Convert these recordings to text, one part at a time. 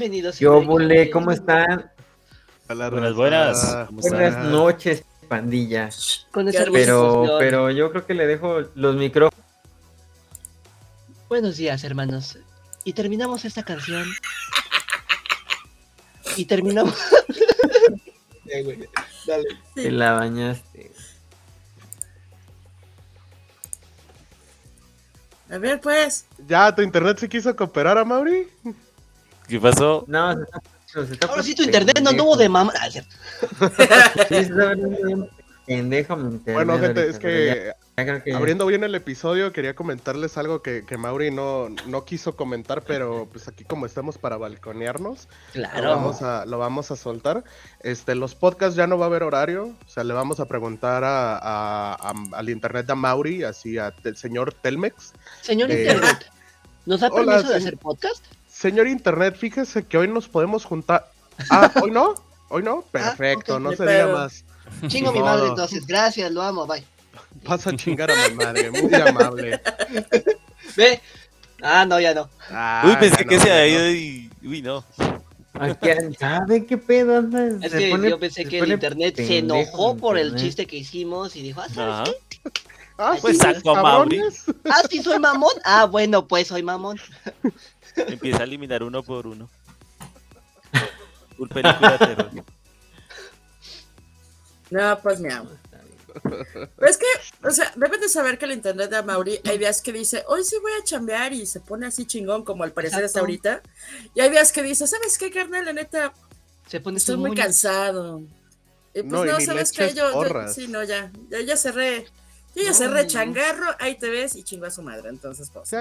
Bienvenidos. Yo, Bule, ¿cómo están? Hola, Buenas, buenas. Buenas noches, pandilla. Con esa Pero, pero yo creo que le dejo los micrófonos. Buenos días, hermanos. Y terminamos esta canción. Y terminamos. Eh, güey, Dale. Te la bañaste. A ver, pues. ¿Ya tu internet se quiso cooperar a Mauri? ¿Qué pasó? No, se está, se está Ahora sí tu internet no anduvo de mamá. Ah. Sí, se está poniendo bien pendejo mi internet. Bueno, gente, ahorita, es que ya- ya creo que- abriendo bien el episodio, quería comentarles algo que, que Mauri no, no quiso comentar, pero pues aquí como estamos para balconearnos, lo Claro. vamos a, lo vamos a soltar. Este, los podcasts ya no va a haber horario, o sea, le vamos a preguntar a, a- a- al internet de Mauri, así a el señor Telmex. Señor Eh, Internet, ¿nos da hola, permiso de hacer podcast? Señor internet, fíjese que hoy nos podemos juntar. Ah, ¿hoy no? ¿Hoy no? Perfecto, ok. no se pedo. más. Chingo mi madre entonces. Gracias, lo amo, bye. Vas a chingar a mi madre, muy amable. Ve. Ah, no, ya no. Ah, Uy, pensé no, que se no, había no. ido y... Uy, no. ¿Sabe qué pedo? Anda? Es Se que pone- yo pensé se que el internet se enojó por el chiste que hicimos y dijo, ah, ¿sabes qué? Ah, Pues sí, sacó a. Ah, sí, soy mamón. Ah, bueno, pues soy mamón. Empieza a eliminar uno por uno. Full película de terror. No, pues mi amor. Pero es que, o sea, deben de saber que el internet de Amaury hay días que dice, hoy sí voy a chambear y se pone así chingón como al parecer Exacto. está ahorita. Y hay días que dice, ¿sabes qué, carnal? La neta, Se pone estoy muy cansado. Y pues No, no, y ni ¿sabes qué? Yo, yo- sí, no, ya, ya, ya cerré. Yo ya No, cerré no. changarro, ahí te ves y chingó a su madre. Entonces, pues. Sí,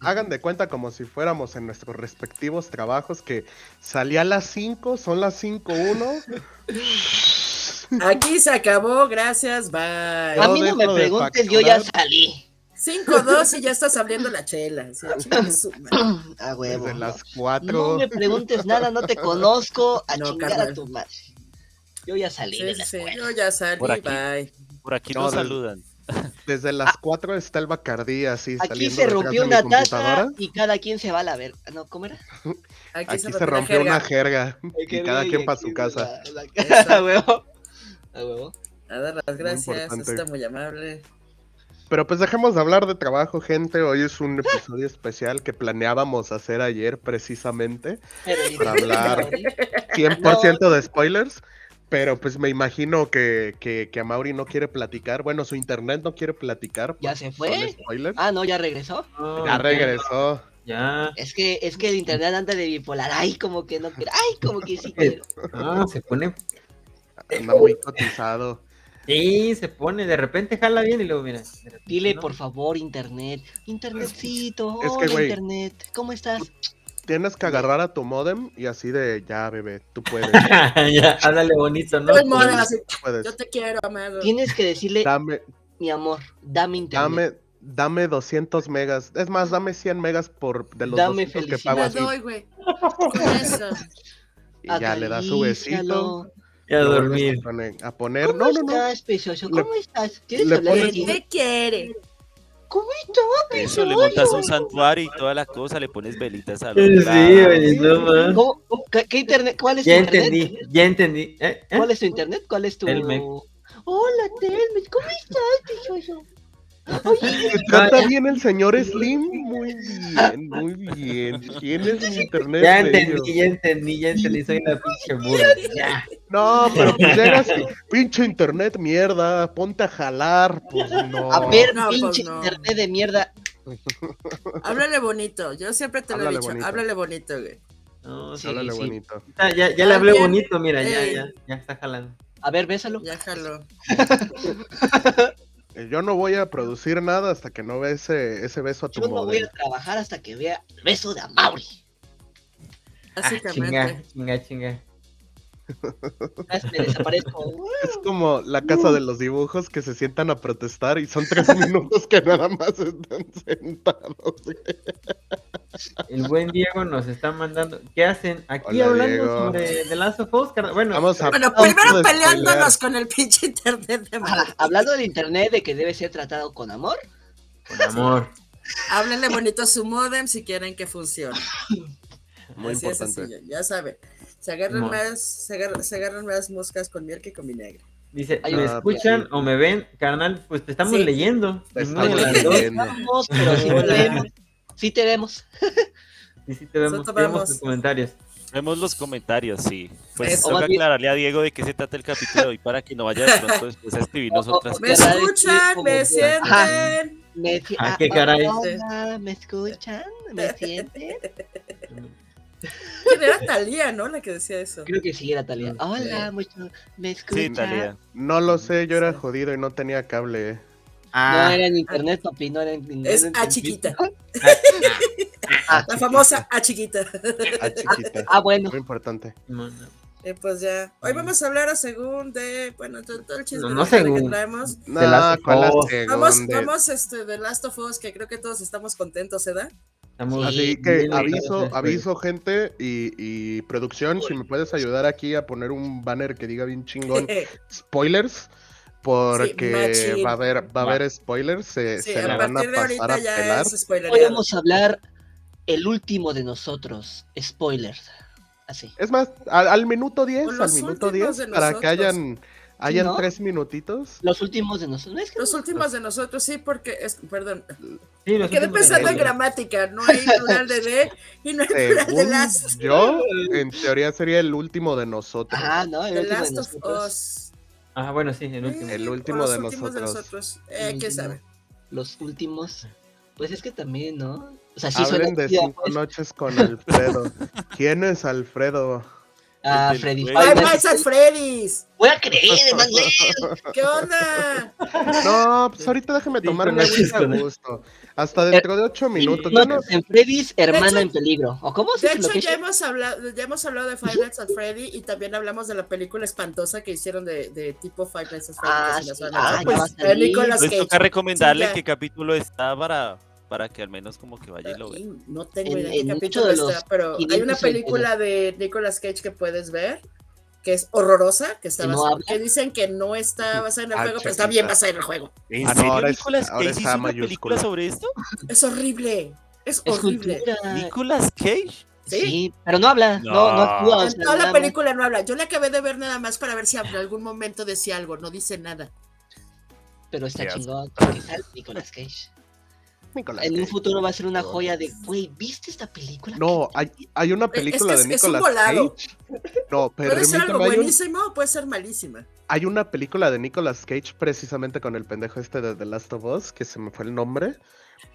hagan, de cuenta como si fuéramos en nuestros respectivos trabajos que salía a las 5, son las 5.1. Aquí se acabó, gracias, bye. A mí no me preguntes, yo ya salí. 5-2 y ya estás abriendo la chela. Sí. A huevo. Desde las No 4. me preguntes nada, no te conozco. A No, chingar a carnal. tu madre. Yo ya salí Sí, de sí, la sí, escuela. yo ya salí, Por aquí. bye. Por aquí No, nos saludan. Desde las 4 está el Bacardí así Aquí saliendo se rompió una taza computadora. y cada quien se va a la verga. No, ¿cómo era? Aquí se rompió la rompió una jerga. jerga. Y cada quien para su Aquí casa. la- la- A huevo. A huevo. A dar las gracias, está muy amable. Pero pues dejemos de hablar de trabajo, gente. Hoy es un episodio especial que planeábamos hacer ayer precisamente. Para hablar. de Mauri, 100% de spoilers. Pero pues me imagino que, que, que a Mauri no quiere platicar. Bueno, su internet no quiere platicar. ¿Ya se fue? Ah, no, ya regresó. Ya regresó. Ya. Es que, es que el internet anda de bipolar. Ay, como que no quiero. Ay, como que sí quiero. Ah, se pone. Anda muy cotizado. Sí, se pone. De repente jala bien y luego, mira. repente Dile, no. por favor, internet. Internetcito. Es que, hola, internet. ¿Cómo estás? Tienes que agarrar a tu modem y así de ya, bebé, tú puedes. ya, háblale bonito, ¿no? Así, puedes. yo te quiero, amado. Tienes que decirle, Dame, mi amor, dame internet. dame, dame 200 megas. Es más, dame 100 megas por de los Dame 200 que pago así. doy, güey. Eso. Y ya le da su besito. Y a dormir. A poner, ¿Cómo no, no, no. estás, precioso? Le- ¿Cómo estás? ¿Quieres le hablar pones-? ¿Qué quiere? ¿Cómo estás, Eso, le montas un santuario y toda la cosa, le pones velitas a Sí, los oye, no más. ¿Cómo- cómo- ¿Qué, qué internet? ¿Cuál es tu Ya internet? entendí, ya entendí. ¿Eh? ¿Eh? ¿Cuál es tu internet? ¿Cuál es tu...? Hola, Telmex. ¿Cómo estás, precioso? Oye, ¿Te trata ya- bien el señor Slim? Muy bien, muy bien. Tienes mi internet. Ya bello. entendí, ya entendí, ya entendí. Soy una pinche burra. Ya. No, pero pues llegas y pinche internet mierda, ponte a jalar, pues no. a ver, No, pues pinche no. internet de mierda. Háblale bonito. Yo siempre te lo Háblale he dicho. bonito. Háblale bonito, güey. No, sí, Háblale sí. bonito. Ya, ya, ya le hablé bonito, mira, ya, Ey. ya, ya está jalando. A ver, bésalo. Ya jaló. Eh, Yo no voy a producir nada hasta que no vea ese, ese beso a tu Yo no voy a trabajar hasta que vea el beso de Amaury. Ah, chinga, Básicamente. chinga, chinga. Me desaparezco. Es como la casa de los dibujos que se sientan a protestar y son tres minutos que nada más están sentados. El buen Diego nos está mandando. ¿Qué hacen? Aquí Hola, hablando Diego. sobre The Last of Us. Bueno, Vamos a Bueno, primero peleándonos con el pinche internet de Ah, hablando del internet, de que debe ser tratado con amor. con amor. Háblenle bonito a su modem si quieren que funcione. Muy Así es, importante. así, ya saben. Se agarran más, se agarran, se agarran más moscas con miel que con vinagre. Dice, Ay, ¿me ah, escuchan sí. o me ven? Carnal, pues te estamos Sí. leyendo. Te estamos leyendo. Vamos, pero sí te vemos. Sí te vemos. Y sí te vemos, vemos tus comentarios. Vemos los comentarios, sí. Pues Eso. Toca aclararle a Diego de qué se trata el capítulo de hoy para que no vaya de pronto después a escribirnos otras ¿Me escuchan? ¿Me que- sienten? Me si- Ah, qué caray. hola, ¿Me escuchan? ¿Me sienten? ¿Quién era Talía, no? La que decía eso. Creo que sí era Talia. No Hola, mucho. ¿Me escuchan? Sí, Talía. No lo sé, yo era jodido y no tenía cable. No Ah, era en internet, papi, no era en internet. Es A chiquita. Ah, La famosa A chiquita. Ah, chiquita. Ah, bueno. Muy importante. Eh, pues ya. Hoy vamos a hablar a según de. Bueno, todo, el chisme No, de no que traemos. No, Last of ¿cuál la Us. Vamos, vamos este, de Last of Us, que creo que todos estamos contentos, ¿eh? Estamos Así que bien aviso, aviso gente y, y producción, si me puedes ayudar aquí a poner un banner que diga bien chingón spoilers, porque va a haber, va a haber spoilers, se, Sí, se a la van a pasar a pelar. a hablar el último de nosotros. Spoilers. Así. Es más, al, al minuto 10, Con al minuto últimos 10, de para que hayan, hayan ¿no? tres minutitos. Los últimos de nosotros. No es que Los últimos de nosotros, sí, porque es, perdón, Sí, los quedé pensando en de- gramática, no hay plural de D y no hay plural de Según Last, yo, en teoría sería el último de nosotros. Ah, no, el The último de Last of nosotros. Us. Ah, bueno, sí, el último. El último los de últimos nosotros. Eh, ¿Quién último. sabe? Los últimos. Pues es que también, ¿no? O sea, sí Hablen suena de cinco pues. noches con Alfredo. ¿Quién es Alfredo? Ah, del Freddy. ¡Ay, Five Nights at Nights- Freddy's! Voy a creer. ¿Qué onda? No, pues ahorita déjeme Cinco tomar una agüita a gusto. Hasta dentro de ocho minutos. No, no- en Freddy's, hermana hecho- en peligro. ¿O cómo se De hecho, ya hemos, hablado, ya hemos hablado de Five Nights at Freddy y también hablamos de la película espantosa que hicieron de, de tipo Five Nights at Freddy. Ah, sí. Ah, Pues, Nicolas Pues Cage. toca recomendarle Sí, qué capítulo está para, para que al menos como que vaya y lo vea. No tengo En- idea qué en muchos capítulo de los está, pero hay una 500 película de Nicolas Cage que puedes ver que es horrorosa, que está ¿Que no basada- que dicen que no está basada en el Ah, juego, pero está bien basada en el juego. ¿En Ah, no, serio ahora Nicolas ahora Cage hizo una mayúscula. película sobre esto? Es horrible. Es horrible. ¿Nicolas Cage? ¿Sí? Sí, pero no habla, no, no, No. actúa. o En sea, toda la película no habla. Yo la acabé de ver nada más para ver si en algún momento decía algo. No dice nada. Pero está chingón Nicolas Cage. Nicolas En un futuro va a ser una joya de, güey, ¿viste esta película? No, hay, hay una película es- de es un Nicolas volado. Cage. No, Puede ser algo un- buenísimo o puede ser malísima. hay una película de Nicolas Cage precisamente con el pendejo este de The Last of Us, que se me fue el nombre.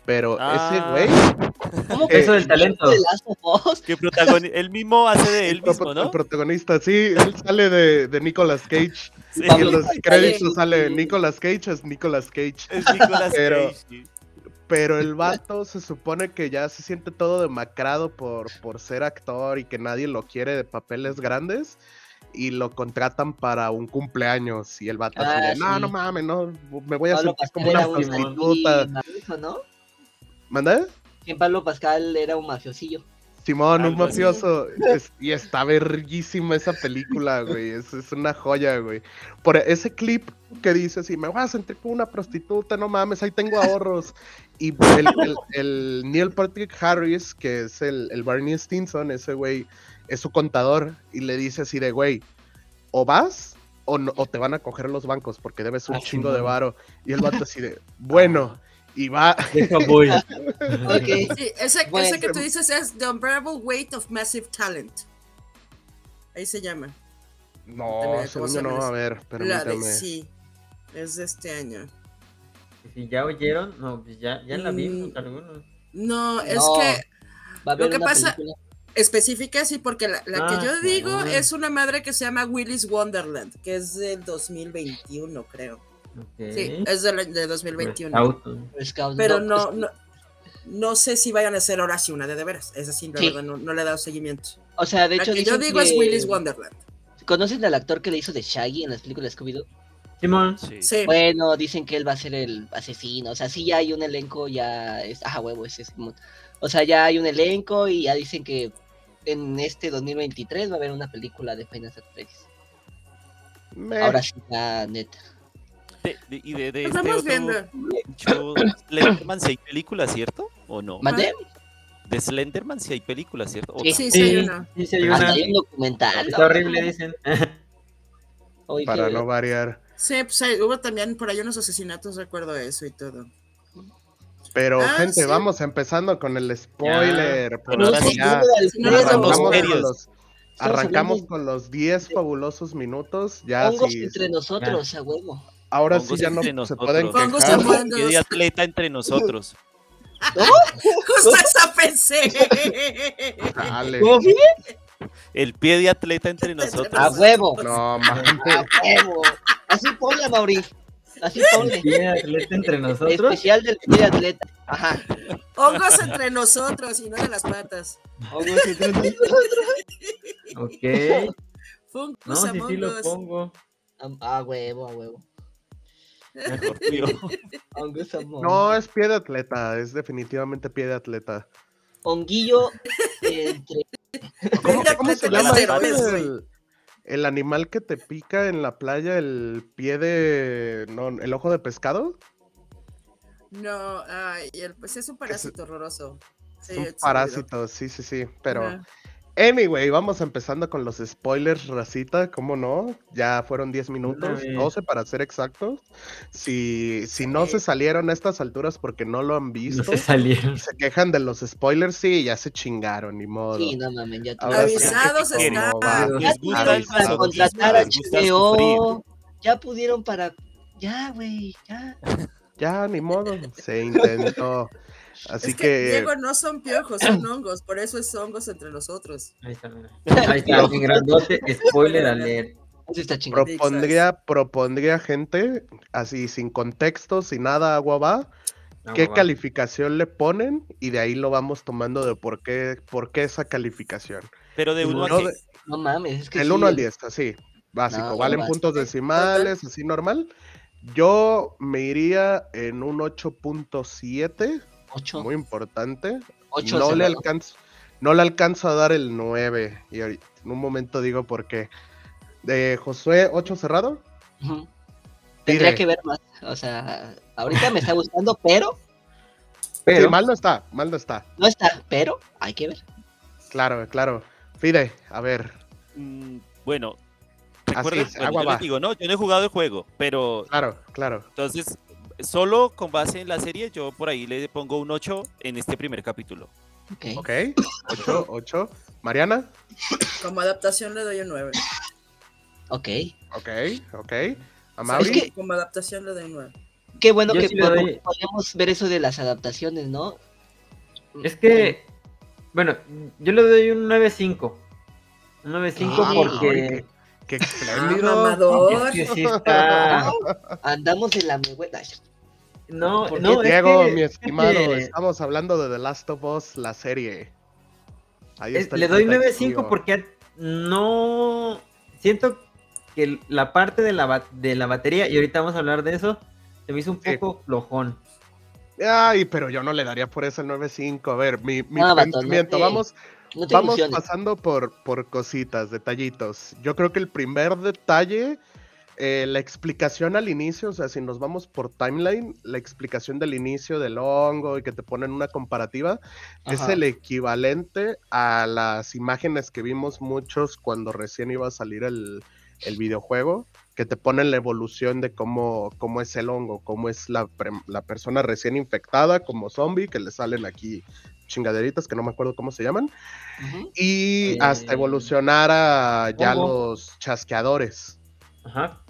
Pero Ah. ese güey, ¿Cómo Eso Eh, del talento. de Last of Us? Que protagoni- él mismo hace de él el, mismo, el ¿no? protagonista, sí, él sale de, de Nicolas Cage. Sí, Y en los créditos sale Nicolas Cage, es Nicolas Cage. es Nicolas Pero- Cage. sí. Pero el vato se supone que ya se siente todo demacrado por, por ser actor y que nadie lo quiere de papeles grandes. Y lo contratan para un cumpleaños. Y el vato Ah, de, no, sí. no mames, no, me voy a Pablo sentir Pascal como una un prostituta. mafioso, ¿no? Que Pablo Pascal era un mafiosillo. Simón, un Algo mafioso. Es- y está verguísima esa película, güey. Es, es una joya, güey. Por ese clip que dice así, me voy a sentir como una prostituta, no mames, ahí tengo ahorros. Y el, el- el Neil Patrick Harris, que es el, el Barney Stinson, ese güey, es su contador. Y le dice así de, güey, o vas o, no- o te van a coger los bancos porque debes un Ah, chingo de varo. Y el vato así de, bueno. Y va, Deja voy. Ok. Sí, ese, Bueno. ese que tú dices es The Unbearable Weight of Massive Talent. Ahí se llama. no, según ¿cómo yo no, a ver, La de, permítame. sí. Es de este año. Si ya oyeron, no, pues ya, ya la vimos Mm. algunos. No, es No. que Va a haber Lo que pasa- película. específica sí, porque la, la Ah, que yo digo es una madre que se llama Willy's Wonderland, que es del 2021, creo. Sí, es de, la- de Pues, 2021. auto. Scouts, Pero no, no, no sé si vayan a hacer ahora sí una de de veras. Es así, la Sí. verdad, no, no le he dado seguimiento. O sea, de La hecho, que yo digo es Willy's Wonderland. ¿Conocen al actor que le hizo de Shaggy en las películas Scooby-Doo? Simón. Sí. Sí. Bueno, dicen que él va a ser el asesino. O sea, sí ya hay un elenco, ya es. Ah, huevo, ese es Simón. O sea, ya hay un elenco y ya dicen que en este 2023 va a haber una película de Final Fantasy. Me- Ahora sí, ya neta. De- de- y de, de Nos este vamos otro viendo. Slenderman seis películas, ¿cierto? ¿O no? ¿Mandé? De Slenderman sí hay películas, ¿cierto? O Sí. Sí, sí, Sí, hay una. sí, sí hay Hasta hay un documental. Está horrible, dicen. Oye, Para no variar. Sí, pues hay- hubo también por ahí unos asesinatos, recuerdo eso y todo. Pero, Ah, gente, sí. vamos empezando con el spoiler. Ahora No, sí, ya si arrancamos, serios. con los, arrancamos hablando- con los 10 fabulosos minutos. Ya Hongos sí, entre nosotros, a huevo. Ahora sí Hongos ya no entre se nosotros. pueden quejar. Pie de atleta entre nosotros. Justo esa pensé. Dale. ¿Cómo? El pie de atleta entre nosotros. A huevo. No, man. A huevo. Así ponle, Mauri. Así ponle. ¿Tiene atleta entre nosotros? Especial del pie de atleta. Ajá. Hongos entre nosotros y no de las patas. Hongos entre nosotros. Ok. Fungus No, sí lo pongo. A huevo, a huevo. Mejor. No, es pie de atleta, es definitivamente pie de atleta. Honguillo entre. ¿Cómo, cómo se llama el, el animal que te pica en la playa, el pie de... No, el ojo de pescado? No, ay, el- pues es un parásito horroroso. Sí, Es un parásito, sí, sí, sí. Pero. Anyway, vamos empezando con los spoilers, racita, ¿cómo no? Ya fueron 10 minutos, vez. 12 para ser exactos. Si, si no Sí. se salieron a estas alturas porque no lo han No visto, se salieron. se quejan de los spoilers, sí, ya se chingaron, ni modo. Sí, no mames, ya Ahora sí, Avisados pudieron para contratar a HBO. Ya pudieron para. Ya, güey, ya. Ya, ni modo, se intentó. Así es que, que, Diego, no son piojos, son hongos, por eso es hongos entre nosotros. Ahí está. Ahí está, en grandote, spoiler alert. Está propondría, propondría gente, así sin contexto, sin nada, agua va, No, qué va. calificación le ponen y de ahí lo vamos tomando de por qué, por qué esa calificación. Pero de uno No a qué. de- No mames, es que. El sí, 1 al 10, así, básico, No, valen va. puntos decimales, así normal. Yo me iría en un 8.7, Ocho. muy importante. Ocho no le alcanzo, no le alcanzo a dar el 9 y ahorita- en un momento digo por qué. De Josué 8 cerrado. Tendría que ver más. O sea, ahorita me está gustando, pero. Pero, Sí, mal no está, mal no está. No está, pero hay que ver. Claro, claro. Fide, a ver, Mm, bueno, Así es, bueno, agua yo va. les digo, no, yo no he jugado el juego, pero claro, claro. entonces, solo con base en la serie, yo por ahí le pongo un 8 en este primer capítulo. Ok. Ok, 8, 8. Mariana, Como adaptación le doy un 9. Ok. ok, ok. A Mauri, Es que- Como adaptación le doy un 9. Qué bueno Yo que sí doy- podemos ver eso de las adaptaciones, ¿no? es que, bueno, yo le doy un 9.5. Un 9.5 Ah, porque qué, Ah, espléndido. mamador. es que sí está... Andamos en la megüeta. No, ¿Por qué, no, es Diego, que- mi es estimado, estamos hablando de The Last of Us, la serie. Ahí está le doy contexto, 9.5 amigo. porque no... Siento que la parte de la, de la batería, y ahorita vamos a hablar de eso, se me hizo un Sí. poco flojón. Ay, pero yo no le daría por eso el 9.5. A ver, mi, mi no pensamiento, te- vamos, No Vamos ilusiones. pasando por, por cositas, detallitos. Yo creo que el primer detalle, eh, la explicación al inicio, o sea, si nos vamos por timeline, la explicación del inicio del hongo y que te ponen una comparativa, es el equivalente a las imágenes que vimos muchos cuando recién iba a salir el, el videojuego, que te ponen la evolución de cómo, cómo es el hongo, cómo es la, pre- la persona recién infectada como zombie, que le salen aquí chingaderitas que no me acuerdo cómo se llaman, y Eh, hasta evolucionar a ya hongo. los chasqueadores. Ajá.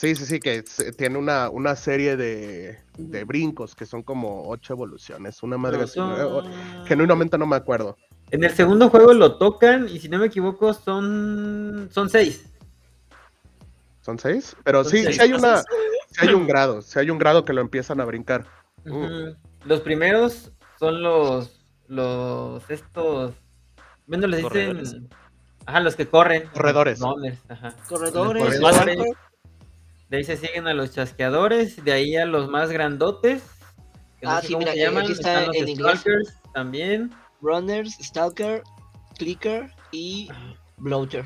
Sí, sí, sí, que se- tiene una, una serie de, de brincos que son como ocho evoluciones. Una madre No, así, son- Genuinamente no me acuerdo. En el segundo juego lo tocan y si no me equivoco son son seis. ¿Son seis? Pero Son sí, seis sí hay una, fases. sí hay un grado, sí hay un grado que lo empiezan a brincar. Uh. Los primeros son los los estos bueno les Corredores. dicen ajá los que corren Corredores. Corredores, Más corredores, de ahí se siguen a los chasqueadores de ahí a los más grandotes que no Ah, sé sí, cómo mira, se llaman, aquí está están los en inglés. también Runners, Stalker, Clicker y Bloater.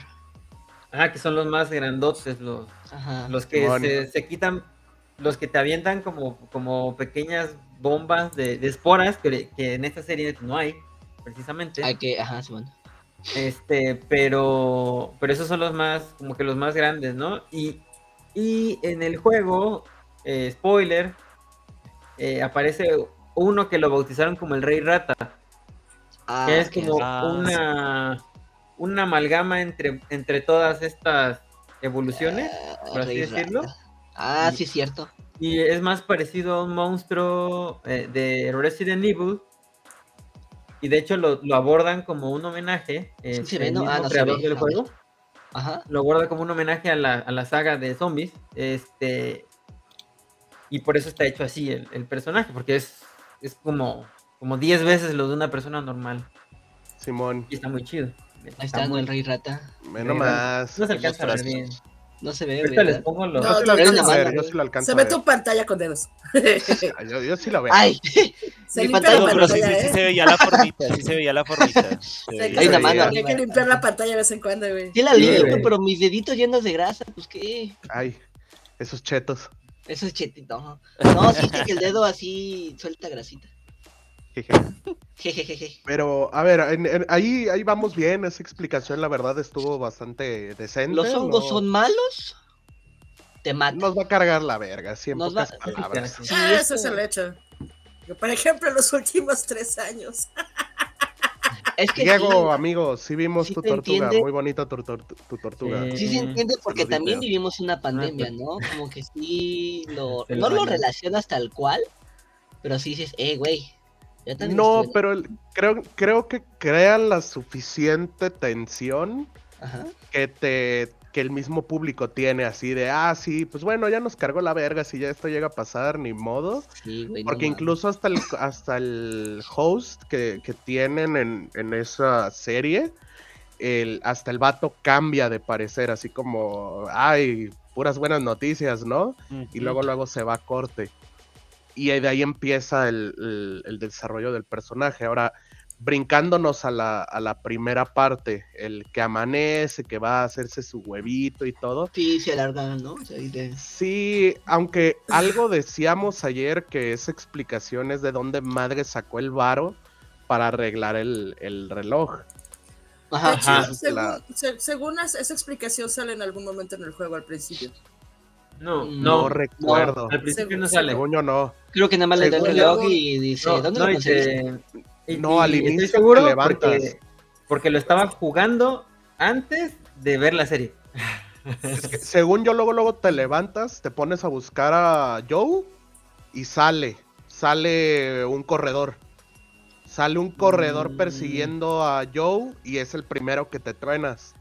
ajá que son los más grandotes los Ajá. Los que se, se quitan, los que te avientan como, como pequeñas bombas de, de esporas, que, que en esta serie no hay. precisamente. Hay que, ajá, Simón. Este, pero, pero esos son los más, como que los más grandes, ¿no? Y, y en el juego, eh, spoiler, eh, aparece uno que lo bautizaron como el Rey Rata, Ah, que es como una, una amalgama entre, entre todas estas evoluciones, ah, por así decirlo. Rata. Ah, sí, cierto. Y es más parecido a un monstruo eh, de Resident Evil. Y de hecho lo, lo abordan como un homenaje. eh, Sí se ve, el ¿no? Ah, mismo no se creador ve, del juego. Ajá. lo aborda como un homenaje a la, a la saga de zombies. Este. Y por eso está hecho así el, el personaje, porque es, es como, como 10 veces lo de una persona normal. Simón, Y está muy chido. Ahí está, ¿no? muy- el Rey Rata. menos más. No se alcanza a ver bien. No se ve, Ahorita les pongo los. No, no, no, a no, ver, yo no. sí lo alcanzo Se ve tu pantalla con dedos. Yo, yo sí lo veo. ¡Ay! Se Mi limpia pantalla, la pero sí, pantalla, sí, sí ¿eh? se veía la formita, sí se veía la formita. Se Hay veía. Hay una mano. Hay que limpiar la pantalla de vez en cuando, güey. Sí la limpio, güey. pero mis deditos llenos de grasa, pues qué. Ay, esos chetos. Eso es chetito. No, no sí que el dedo así suelta grasita. Jeje. Pero, a ver, en- en- ahí, ahí vamos bien. Esa explicación, la verdad, estuvo bastante decente. ¿Los hongos no- son malos? Te matan. Nos va a cargar la verga, sí, en Nos pocas va- palabras. Sí, ah, ese es el hecho. Por ejemplo, en los últimos tres años. Es que Diego, sí, amigo, sí vimos Sí tu tortuga. entiende. Muy bonita tu, tor- tu tortuga. Sí. sí se entiende porque también vivimos una pandemia, pues. ¿no? Como que sí lo, no lo relacionas tal cual, pero sí dices, eh, güey. No, pero el- creo, creo que crean la suficiente tensión Ajá. que te que el mismo público tiene así de, ah, sí, pues bueno, ya nos cargó la verga, si ya esto llega a pasar, ni modo. Sí, güey. no Porque incluso hasta el, hasta el host que, que tienen en, en esa serie, el, hasta el vato cambia de parecer, así como, ay, puras buenas noticias, ¿no? Y luego luego se va a corte. Y de ahí empieza el, el- el desarrollo del personaje. Ahora, brincándonos a la, a la primera parte, el que amanece, que va a hacerse su huevito y todo. Sí, se alargan, ¿no? Sí, aunque algo decíamos ayer que esa explicación es de dónde madre sacó el varo para arreglar el, el reloj. Ajá. De hecho, Ajá. según, La- se- según as- esa explicación sale en algún momento en el juego al principio. No, No, no, recuerdo. al principio no sale. Según yo no. Creo que nada más le da el reloj y dice, No, ¿dónde no, lo y conseguiste? te- y- No, al inicio estoy te levantas. porque, porque lo estaba jugando antes de ver la serie. Es que según yo, luego, luego te levantas, te pones a buscar a Joe y sale. Sale un corredor. Sale un corredor Mm. persiguiendo a Joe y es el primero que te truenas.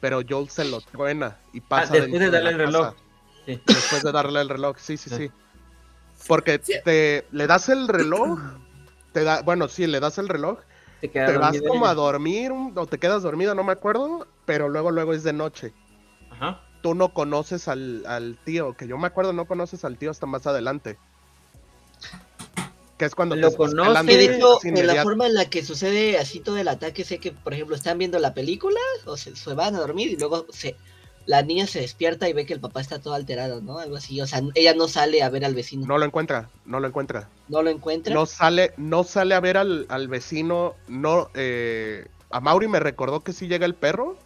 Pero Joe se lo truena y pasa. Ah, después dentro de darle el reloj. casa. Sí. Después de darle el reloj, sí, sí, Sí. sí. Porque Sí. te le das el reloj, te da, bueno, sí, le das el reloj, Te, queda te vas como a dormir o te quedas dormido, no me acuerdo, pero luego luego es de noche. Ajá. Tú no conoces al, al tío, que yo me acuerdo no conoces al tío hasta más adelante. Que es cuando Lo estás conoce- pelando Que de hecho, en la forma en la que sucede así todo el ataque, sé que, por ejemplo, están viendo la película o se, se van a dormir y luego se, la niña se despierta y ve que el papá está todo alterado, ¿no? Algo así. O sea, ella no sale a ver al vecino. No, No lo encuentra, no lo encuentra. lo encuentra. No sale, no sale a ver al, al vecino, no, eh, a Mauri me recordó que sí llega el perro.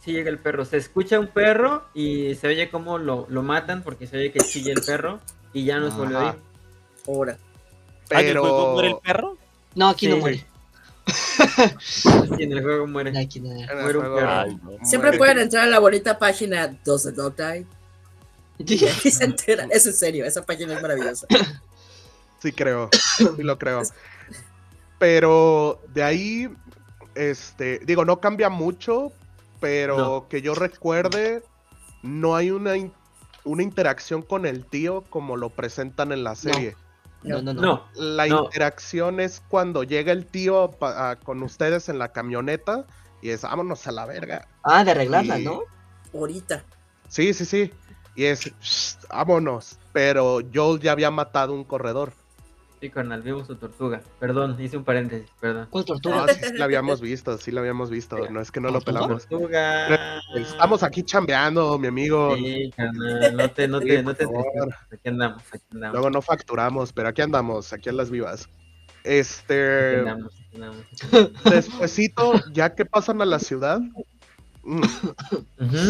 Sí llega el perro. Se escucha un perro y se oye cómo lo, lo matan porque se oye que chilla el perro y ya no se volvió a ir. Ahora. Ah, ¿en el juego Pero muere el perro? No, aquí no muere. En el juego muere. En el muere un juego perro. Ay, no. Siempre muere. pueden entrar a la bonita página Does the Dog Die? Y aquí se enteran. Es en serio, esa página es maravillosa. Sí creo, sí lo creo. Pero de ahí, este, digo, no cambia mucho, pero No. que yo recuerde, no hay una, in- una interacción con el tío como lo presentan en la serie. No, no, no. No, La No. interacción es cuando llega el tío pa- a- con ustedes en la camioneta y es, vámonos a la verga. Ah, de arreglarla, Y- ¿no? Ahorita. Sí, sí, sí. Y es, "Shh, vámonos. Pero Joel ya había matado un corredor. Sí, carnal, vimos su tortuga. Perdón, hice un paréntesis, perdón. ¿Cuál tortuga? No, sí, sí la habíamos visto, sí la habíamos visto. No es que no lo pelamos. Tortuga. Estamos aquí chambeando, mi amigo. Sí, carnal, no te, no Sí, te, no te. Aquí andamos, aquí andamos. Luego no facturamos, pero aquí andamos, aquí en las vivas. Este, Entendamos, entendamos. despuesito, ya que pasan a la ciudad, mm,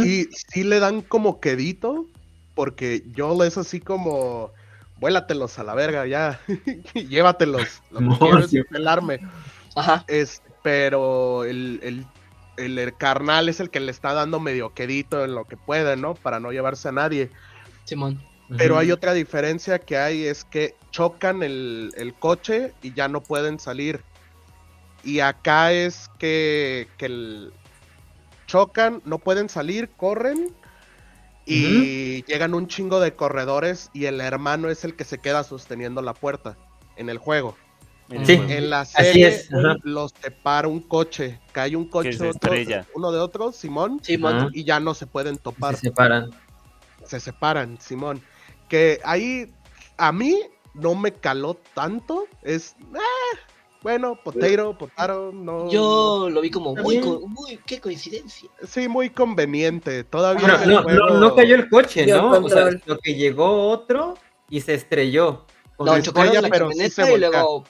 sí, sí le dan como quedito, porque yo es así como, vuélatelos a la verga, ya, llévatelos, lo que No, quiero es pelarme. Ajá. Es, pero el, el, el- el carnal es el que le está dando medio quedito en lo que puede, ¿no? Para no llevarse a nadie. Simón. Pero hay otra diferencia que hay, es que chocan el, el coche y ya no pueden salir. Y acá es que, que el- chocan, no pueden salir, corren y llegan un chingo de corredores y el hermano es el que se queda sosteniendo la puerta en el juego. En Sí. En la Así serie es, los separa un coche, cae un coche se otro- uno de otro, Simón, y ya no se pueden topar Se separan. se separan, Simón. Que ahí a mí no me caló tanto. Es, eh, bueno, potero, potaro, no. Yo lo vi como muy, muy, qué coincidencia. no- Sí, muy conveniente. Todavía Bueno, no, no, juego- no cayó el coche, ¿no? O sea, lo que llegó otro y se estrelló. O No, sea, chocaron estrella, la pero sí camioneta se y luego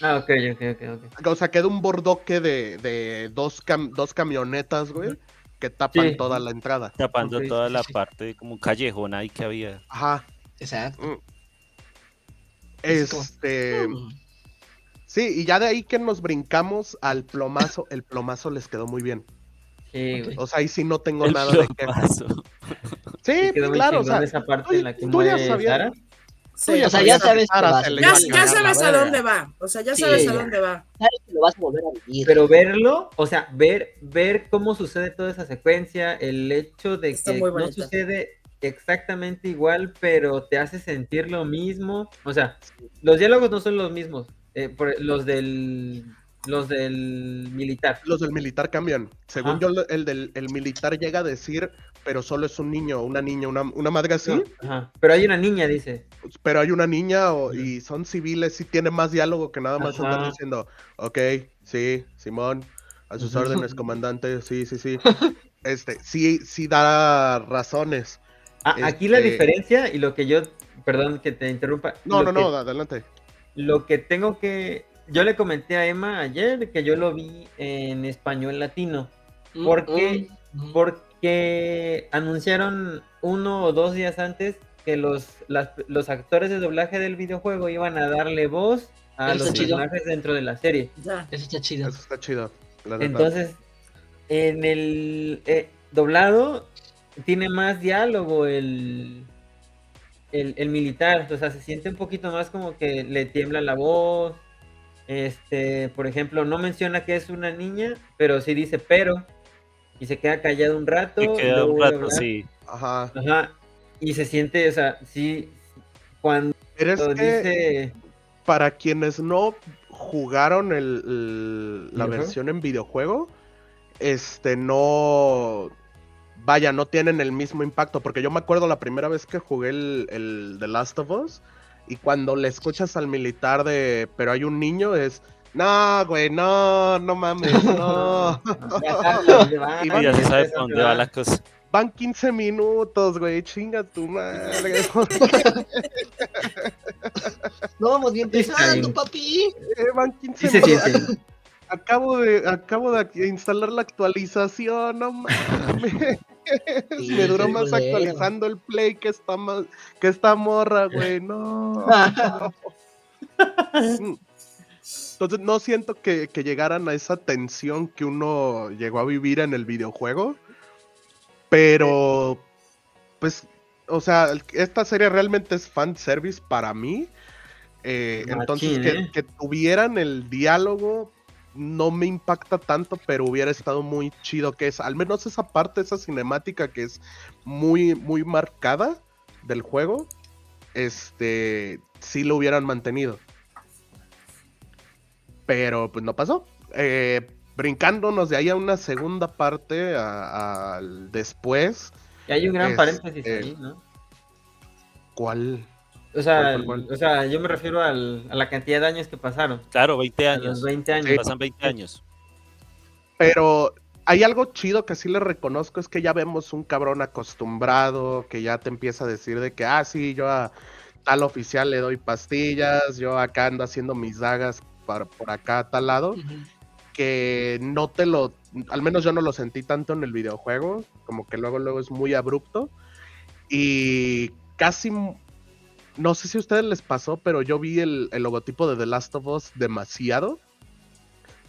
Ah, ok, ok, ok, ok. O sea, queda un bordoque de, de dos, cam- dos camionetas, güey, que tapan Sí. toda la entrada. Tapando toda sí, la sí. parte como un callejón ahí que había. Ajá. Exacto. Este. Es como- Mm. Sí, y ya de ahí que nos brincamos al plomazo, el plomazo les quedó muy bien. Sí, güey. O sea, ahí sí no tengo El nada de queja. plomazo. Sí, claro, o sea, esa parte tú- en la que tú ya sabías- Sara. Sí, O sea, ya sabes ya, a ya sabes a dónde va. O sea, ya Sí, sabes a ya. dónde va. Sabes que lo vas a volver a vivir. Pero verlo, o sea, ver, ver cómo sucede toda esa secuencia, el hecho de Está que no sucede exactamente igual, pero te hace sentir lo mismo. O sea, los diálogos no son los mismos. Eh, por- los del los del militar. Los del militar cambian. Según Ah. yo, el del el militar llega a decir, pero solo es un niño, una niña, una, una madre así. Ajá. Pero hay una niña, dice. Pero hay una niña o- y son civiles, sí tiene más diálogo que nada más Ajá. andar diciendo, ok, sí, Simón, a sus órdenes, comandante, sí, sí, sí. Este, sí, sí da razones. Ah, aquí la Este- diferencia y lo que yo, perdón que te interrumpa. No, no, que- no, adelante. Lo que tengo que, yo le comenté a Emma ayer que yo lo vi en español latino. Mm, ¿Por qué? mm. Porque anunciaron uno o dos días antes que los, las- los actores de doblaje del videojuego iban a darle voz a Eso los chido. personajes dentro de la serie. Ya. Eso está chido. Eso está chido. Entonces, en el eh, doblado tiene más diálogo el, el, el militar, o sea, se siente un poquito más como que le tiembla la voz. Este, por ejemplo, no menciona que es una niña, pero sí dice pero y se queda callado un rato. Queda un rato, sí. Ajá. Ajá. Y se siente, o sea, sí, cuando Pero es que dice para quienes no jugaron el, el- la ¿Videojuego? versión en videojuego, este no. Vaya, no tienen el mismo impacto. Porque yo me acuerdo la primera vez que jugué el, el The Last of Us. Y cuando le escuchas al militar de. Pero hay un niño, es. No, güey, no, no mames, no. ya sabe a dónde va, Y van- ya se sabe dónde va hablar. la cosa. Van 15 minutos, güey, chinga tu madre. No vamos bien Sí, pensando, papi. Eh, Van 15 Sí minutos. siente. Acabo de, acabo de instalar la actualización, no mames. Sí, Me duró más actualizando el play que esta, que esta morra, güey, no. Entonces no siento que, que llegaran a esa tensión que uno llegó a vivir en el videojuego. Pero, pues, o sea, esta serie realmente es fan service para mí. Eh, entonces, que, ¿eh? que tuvieran el diálogo no me impacta tanto, pero hubiera estado muy chido que es, al menos esa parte, esa cinemática que es muy, muy marcada del juego, este, sí lo hubieran mantenido. Pero pues no pasó. Eh, brincándonos de ahí a una segunda parte, al después, Y hay un gran Es, paréntesis eh, ahí, ¿no? ¿cuál? O sea, ¿cuál, cuál, cuál? o sea, yo me refiero al- a la cantidad de años que pasaron. Claro, 20 A los años. 20 años. Sí. Pasan 20 años. Pero hay algo chido que sí le reconozco, es que ya vemos un cabrón acostumbrado, que ya te empieza a decir de que, ah, sí, yo a tal oficial le doy pastillas, yo acá ando haciendo mis dagas por, por acá a tal lado, que no te lo, al menos yo no lo sentí tanto en el videojuego, como que luego luego es muy abrupto y casi, no sé si a ustedes les pasó, pero yo vi el, el logotipo de The Last of Us demasiado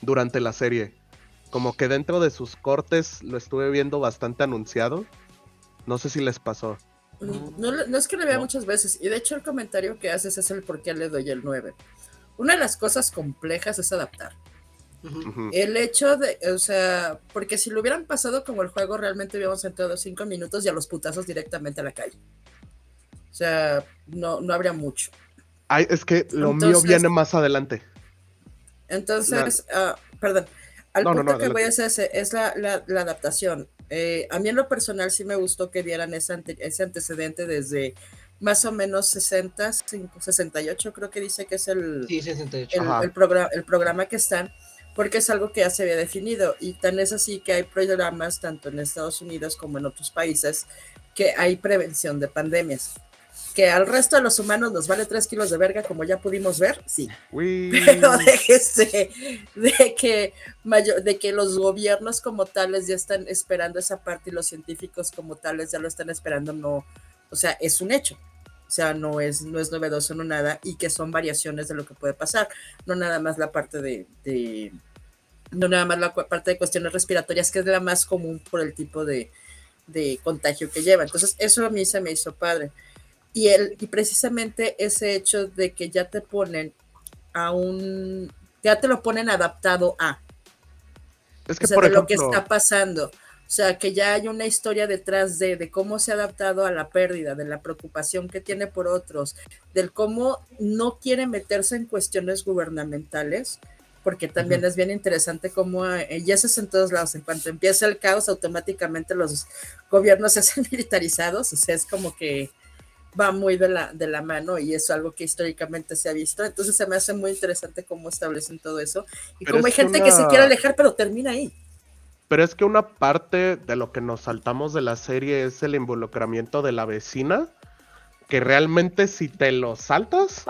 durante la serie, como que dentro de sus cortes lo estuve viendo bastante anunciado, no sé si les pasó. No, lo- no es que le vea No. muchas veces, y de hecho el comentario que haces es el por qué le doy el 9. Una de las cosas complejas es adaptar. El hecho de, o sea, porque si lo hubieran pasado como el juego, realmente hubiéramos entrado cinco minutos y a los putazos directamente a la calle. O sea, no, no habría mucho. Ay, es que lo mío viene más adelante. Entonces, ah, perdón, al No, no, punto no, que voy a hacer es la, la- la adaptación. Eh, a mí en lo personal sí me gustó que dieran ese, ante- ese antecedente desde más o menos 60, 5, 68, creo que dice que es el, Sí, 68. el, Ajá. el programa, el programa que están, porque es algo que ya se había definido. Y tan es así que hay programas tanto en Estados Unidos como en otros países que hay prevención de pandemias. Que al resto de los humanos nos vale 3 kilos de verga, como ya pudimos ver, sí. Uy. Pero de que, de, que mayor, de que los gobiernos como tales ya están esperando esa parte y los científicos como tales ya lo están esperando, no, o sea, es un hecho. O sea, no es, no es novedoso, no nada, y que son variaciones de lo que puede pasar. No nada más la parte de, de- no nada más la parte de cuestiones respiratorias, que es la más común por el tipo de, de contagio que lleva. Entonces, eso a mí se me hizo padre. Y, el, y precisamente ese hecho de que ya te ponen a un, ya te lo ponen adaptado a, Es que o sea, por de ejemplo, lo que está pasando. O sea, que ya hay una historia detrás de, de cómo se ha adaptado a la pérdida, de la preocupación que tiene por otros, del cómo no quiere meterse en cuestiones gubernamentales, porque también es bien interesante cómo, eh, y eso es en todos lados, en cuanto empieza el caos, automáticamente los gobiernos se hacen militarizados, o sea, es como que va muy de la, de la mano y es algo que históricamente se ha visto, entonces se me hace muy interesante cómo establecen todo eso y Pero cómo hay es gente que se quiere alejar, pero termina ahí. Pero es que una parte de lo que nos saltamos de la serie es el involucramiento de la vecina, que realmente si te lo saltas,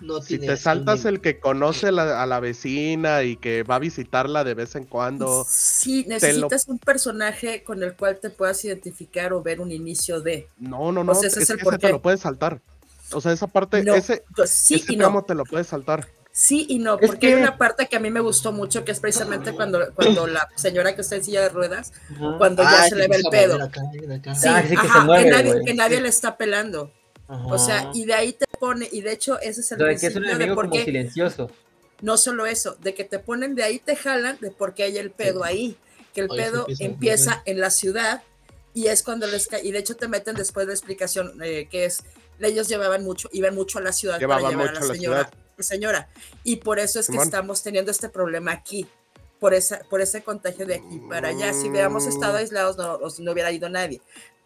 No si tiene te saltas el que conoce la- a la vecina y que va a visitarla de vez en cuando, Sí, lo- necesitas un personaje con el cual te puedas identificar o ver un inicio de. no, no, no, sea, ese es es el que ese te lo puedes saltar. O sea, esa parte, No, ese, pues sí ese y tramo no. te lo puedes saltar. Sí y no, Es porque hay una parte que a mí me gustó mucho, que es precisamente cuando, cuando la señora que está en silla de ruedas, cuando ya Ay, se le ve el pedo. mover acá, ven acá. Sí, Ah, sí, que se ajá, que, mueve, nadie, güey. que nadie le está pelando. O sea, y de ahí te pone, y de hecho ese es el O sea, que es un de enemigo por como qué, silencioso. no solo eso, de que te ponen de ahí te jalan, de por qué hay el pedo ahí, que el Oye, sí pedo empieza en la ciudad y es cuando les cae, y de hecho te meten después de explicación eh, que es, ellos llevaban mucho, iban mucho a la ciudad Llevaban para llevar mucho a la a la señora, ciudad. señora, y por eso es que Simón. estamos teniendo este problema aquí. Por, esa, por ese contagio de aquí para allá. Si hubiéramos estado aislados, no, no hubiera ido nadie.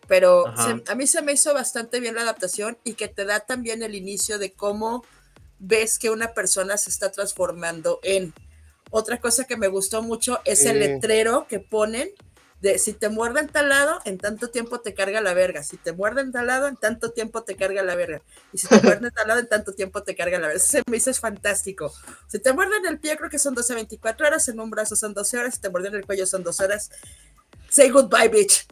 Pero se- a mí se me hizo bastante bien la adaptación y que te da también el inicio de cómo ves que una persona se está transformando en. Otra cosa que me gustó mucho es el Sí. letrero que ponen de si te muerden tal lado, en tanto tiempo te carga la verga. Si te muerden tal lado, en tanto tiempo te carga la verga. Y si te muerden tal lado, en tanto tiempo te carga la verga. Ese me hizo es fantástico. Si te muerden el pie, creo que son 12 a 24 horas. En un brazo son 12 horas. Si te muerden el cuello, son 2 horas. Say goodbye, bitch.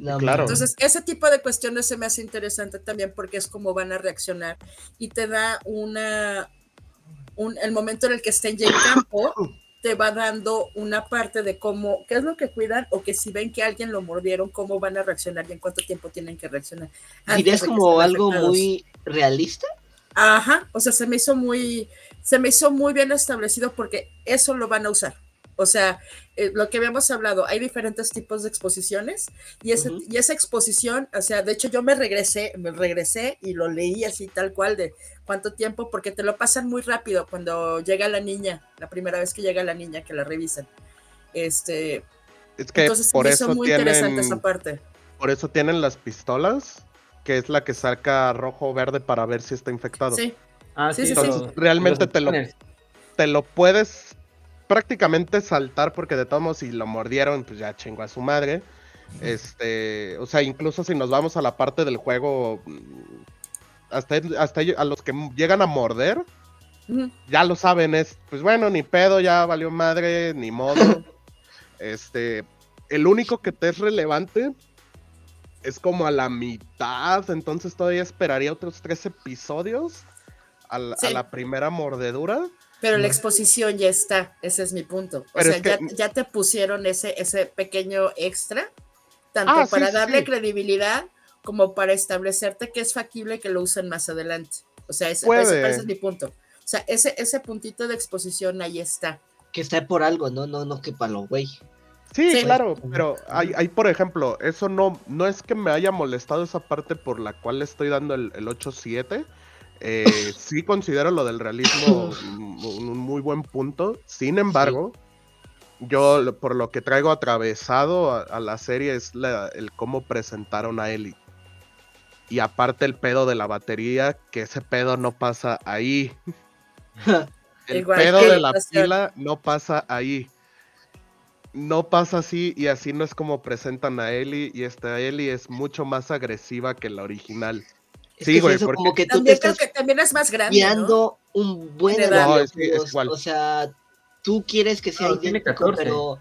No, Claro. mames. Entonces, ese tipo de cuestiones se me hace interesante también porque es cómo van a reaccionar y te da una, un, el momento en el que estén ya en campo, te va dando una parte de cómo, qué es lo que cuidan o que si ven que a alguien lo mordieron, cómo van a reaccionar y en cuánto tiempo tienen que reaccionar. ¿Dirías como algo afectados. muy realista? Ajá, o sea, se me hizo muy, se me hizo muy bien establecido porque eso lo van a usar. O sea, eh, lo que habíamos hablado, hay diferentes tipos de exposiciones y, ese, Ujú. y esa exposición, o sea, de hecho yo me regresé, me regresé y lo leí así tal cual de cuánto tiempo, porque te lo pasan muy rápido cuando llega la niña, la primera vez que llega la niña que la revisan. Este, Es que entonces por me hizo eso muy interesante tienen, esa parte. por eso tienen las pistolas, que es la que saca rojo o verde para ver si está infectado. Sí, Ah, Sí, sí, sí. Realmente te lo, te lo puedes prácticamente saltar porque de todos modos si lo mordieron, pues ya chingó a su madre. Este, o sea, incluso si nos vamos a la parte del juego, mm, hasta, hasta a los que llegan a morder, ya lo saben, es, pues bueno, ni pedo, ya valió madre, ni modo. este, el único que te es relevante es como a la mitad, entonces todavía esperaría otros tres episodios a la, a Sí. la primera mordedura. Pero la exposición ya está, ese es mi punto. O Pero sea, es que- ya, ya te pusieron ese, ese pequeño extra, tanto Ah, para sí, darle sí. credibilidad como para establecerte que es factible que lo usen más adelante. O sea, ese, ese- ese es mi punto. O sea, ese, ese puntito de exposición ahí está. Que está por algo, ¿no? No, no que para lo güey. Sí, Sí. claro, pero hay, hay, por ejemplo, eso no, no es que me haya molestado esa parte por la cual le estoy dando el, el 8-7. Eh, sí considero lo del realismo un, muy buen punto. Sin embargo, yo por lo que traigo atravesado a, a la serie es la- el cómo presentaron a Ellie. Y aparte el pedo de la batería, que ese pedo no pasa ahí. El Igual pedo de la la pila no pasa ahí. No pasa así y así no es como presentan a Ellie y esta Ellie es mucho más agresiva que la original. Es Sí, que es güey, eso, porque- como que tú te También creo estás que también es más grande. ¿no? un buen edad. No, que. O sea, tú quieres que sea No, tiene idéntico, 14. pero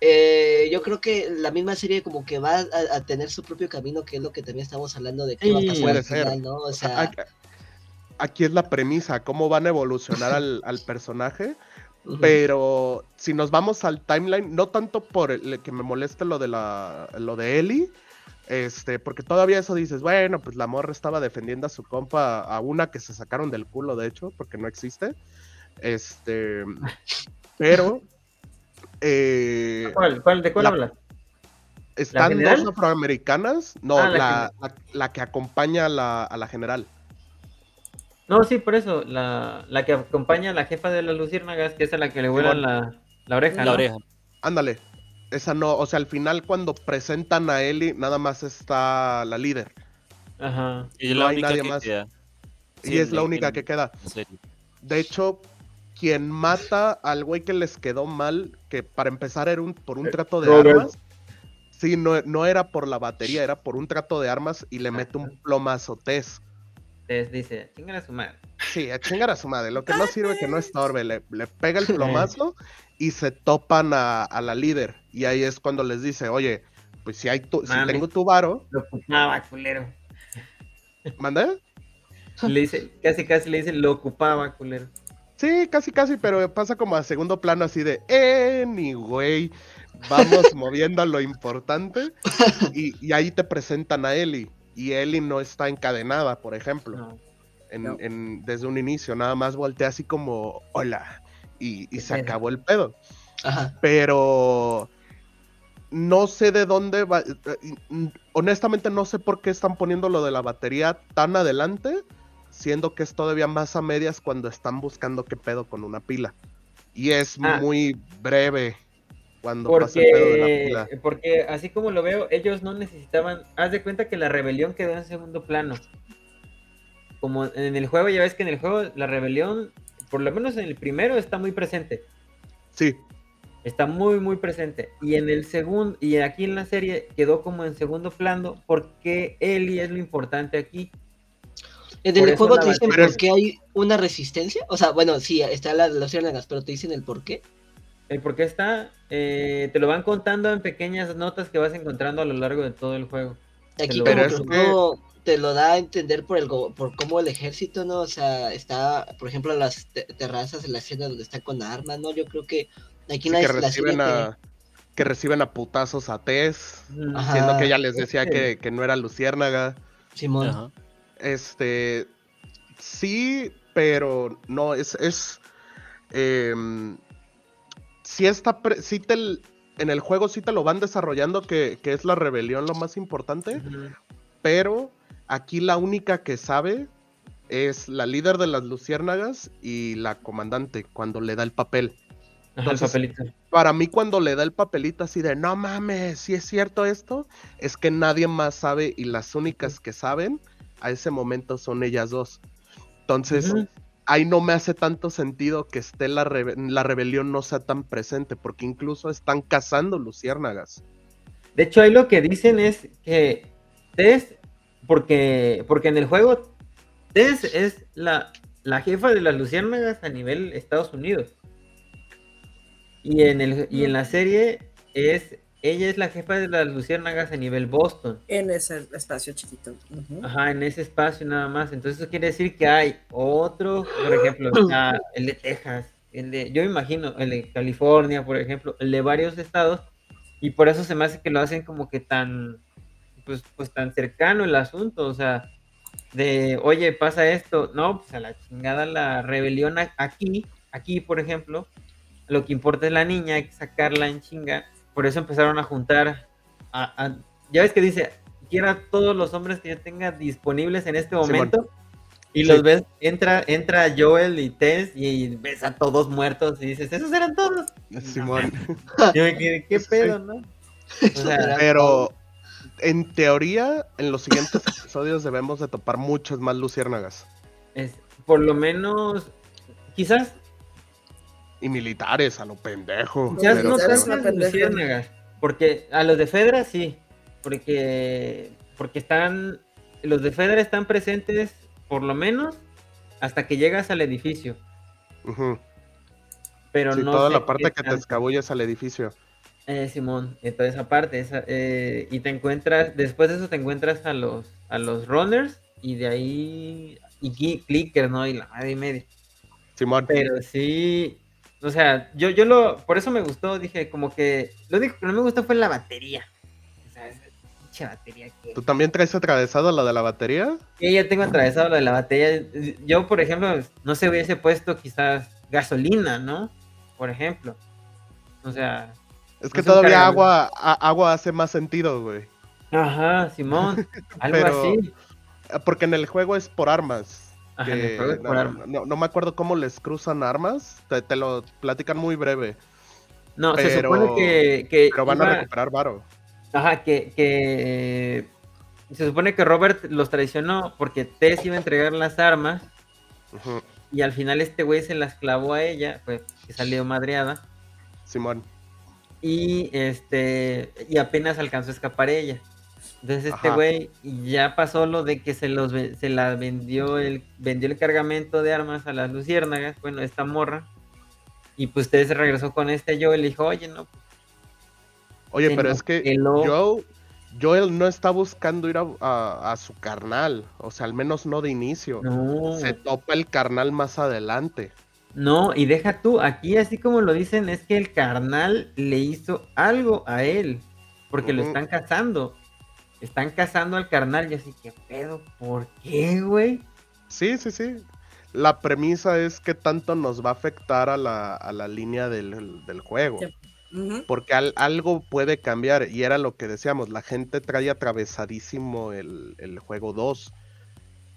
eh, yo creo que la misma serie como que va a, a tener su propio camino, que es lo que también estamos hablando de qué va a pasar puede al ser. final, ¿no? O sea, Aquí, aquí es la premisa, cómo van a evolucionar al, al personaje. Pero si nos vamos al timeline, no tanto por el que me moleste lo de la lo de Ellie, este, porque todavía eso dices, bueno, pues la morra estaba defendiendo a su compa, a una que se sacaron del culo, de hecho, porque no existe. Este, pero eh, ¿Cuál, cuál, ¿De cuál la- hablas? están dos afroamericanas, no, Ah, la la, la- la que acompaña a la, a la general. No, sí, por eso. La, la que acompaña a la jefa de las luciérnagas, que es a la que le vuelan la, la oreja. La ¿no? oreja. Ándale. Esa no, o sea, al final cuando presentan a Ellie, nada más está la líder. Ajá. Y es No la hay única nadie que más. queda. Y Sí, es la única en- que queda. De hecho, quien mata al güey que les quedó mal, que para empezar era un, por un Eh, trato de Robert. armas. Sí, no, no era por la batería, era por un trato de armas y le mete un plomazo Tess. Entonces dice, chingan a su madre. Sí, a chingar a su madre. Lo que no sirve que no estorbe. Le, le pega el plomazo y se topan a, a la líder. Y ahí es cuando les dice, oye, pues si hay tu, si tengo tu varo, Lo ocupaba, culero. ¿mandé? Le dice, casi casi le dice, lo ocupaba, culero. Sí, casi, casi, pero pasa como a segundo plano así de, anyway, vamos moviendo a lo importante y, y ahí te presentan a Ellie y Ellie no está encadenada, por ejemplo, No. en- No. en- desde un inicio, nada más voltea así como, hola, y, y se acabó el pedo, Ajá. pero no sé de dónde va, eh, eh, honestamente no sé por qué están poniendo lo de la batería tan adelante, siendo que es todavía más a medias cuando están buscando qué pedo con una pila. Y es Ah. muy breve cuando pasa el pedo de la Porque, pila. porque así como lo veo, ellos no necesitaban. Haz de cuenta que la rebelión quedó en segundo plano. Como en el juego, ya ves que en el juego la rebelión, por lo menos en el primero, está muy presente. Sí, Está muy, muy presente. Y en el segundo, y aquí en la serie quedó como en segundo plano, porque Ellie es lo importante aquí. En el juego te dicen por qué hay una resistencia. O sea, bueno, sí, está la de los ciérnagas, pero te dicen el por qué. El por qué está, eh, te lo van contando en pequeñas notas que vas encontrando a lo largo de todo el juego. Aquí como que te lo da a entender por el por cómo el ejército, ¿no? O sea, está, por ejemplo, las te- terrazas en la escena donde está con armas, ¿no? Yo creo que aquí que reciben a que reciben a putazos a Tess, Ajá. siendo que ella les decía que, que no era luciérnaga. Simón. Ajá. Este, sí, pero no, es, es, em, sí está, pre- sí te, en el juego sí te lo van desarrollando que, que es la rebelión lo más importante, pero aquí la única que sabe es la líder de las luciérnagas y la comandante cuando le da el papel. Ajá, el Entonces, papelito. Para mí cuando le da el papelito así de, no mames, si es cierto esto, es que nadie más sabe y las únicas que saben a ese momento son ellas dos. Entonces, ahí no me hace tanto sentido que esté la, rebe- la rebelión no sea tan presente, porque incluso están cazando luciérnagas. De hecho, ahí lo que dicen es que Tess, porque, porque en el juego Tess es la, la jefa de las luciérnagas a nivel Estados Unidos. Y en, el, y en la serie es, ella es la jefa de las luciérnagas a nivel Boston. En ese espacio chiquito. Ajá, en ese espacio nada más. Entonces eso quiere decir que hay otro, por ejemplo, el de Texas, el de, yo me imagino, el de California, por ejemplo, el de varios estados, y por eso se me hace que lo hacen como que tan, pues, pues tan cercano el asunto, o sea, de, oye, pasa esto, no, pues a la chingada la rebelión aquí, aquí, por ejemplo, lo que importa es la niña, hay que sacarla en chinga, por eso empezaron a juntar, a, a- ya ves que dice, quiero a todos los hombres que yo tenga disponibles en este momento. Y Sí. los ves, entra, entra Joel y Tess y ves a todos muertos y dices, esos eran todos. Simón. Yo me quedé, ¿qué pedo, no? O sea, Pero en teoría, en los siguientes episodios debemos de topar muchas más luciérnagas. es, por lo menos, quizás, Y militares, a lo pendejo. quizás pero no pendeja. luciérnagas, porque a los de Fedra sí, porque, porque están, los de Fedra están presentes por lo menos hasta que llegas al edificio, Ujú. pero Sí, no toda sé la parte que te escabulles al edificio. Eh, Simón, entonces esa parte, esa, eh, y te encuentras, después de eso te encuentras a los, a los runners, y de ahí, y clicker, ¿no? Y la madre y media. Simón. Pero sí, o sea, yo, yo lo, por eso me gustó, dije, como que, lo único que no me gustó fue la batería. O sea, esa pinche batería que... ¿Tú también traes atravesado la de la batería? Sí, ya tengo atravesado lo de la batería. Yo, por ejemplo, no se hubiese puesto quizás gasolina, ¿no? Por ejemplo. O sea, Es que todavía agua, a- agua hace más sentido, güey. ajá, Simón, algo Pero- así. Porque en el juego es por armas. Ajá, que no, arma. no- no me acuerdo cómo les cruzan armas. Te, te lo platican muy breve. No, se pero- supone que, que Pero van a recuperar varo. ajá, que, que eh, se supone que Robert los traicionó porque Tess iba a entregar las armas y al final este güey se las clavó a ella, pues que salió madreada Simón. y este y apenas alcanzó a escapar ella. Entonces este güey ya pasó lo de que se los se la vendió el vendió el cargamento de armas a las luciérnagas, bueno, esta morra. Y pues se regresó con este Joel y dijo, "Oye, no, Oye, Se pero es que peló. Joe, Joel no está buscando ir a, a- a su carnal. O sea, al menos no de inicio. no, Se topa el carnal más adelante. No, y deja tú, aquí así como lo dicen, es que el carnal le hizo algo a él, porque lo están cazando. Están cazando al carnal, y así que pedo, ¿por qué, güey? Sí, sí, sí. La premisa es que tanto nos va a afectar a la, a la línea del, del juego. Sí. Porque al- algo puede cambiar. Y era lo que decíamos. La gente trae atravesadísimo el, el juego 2.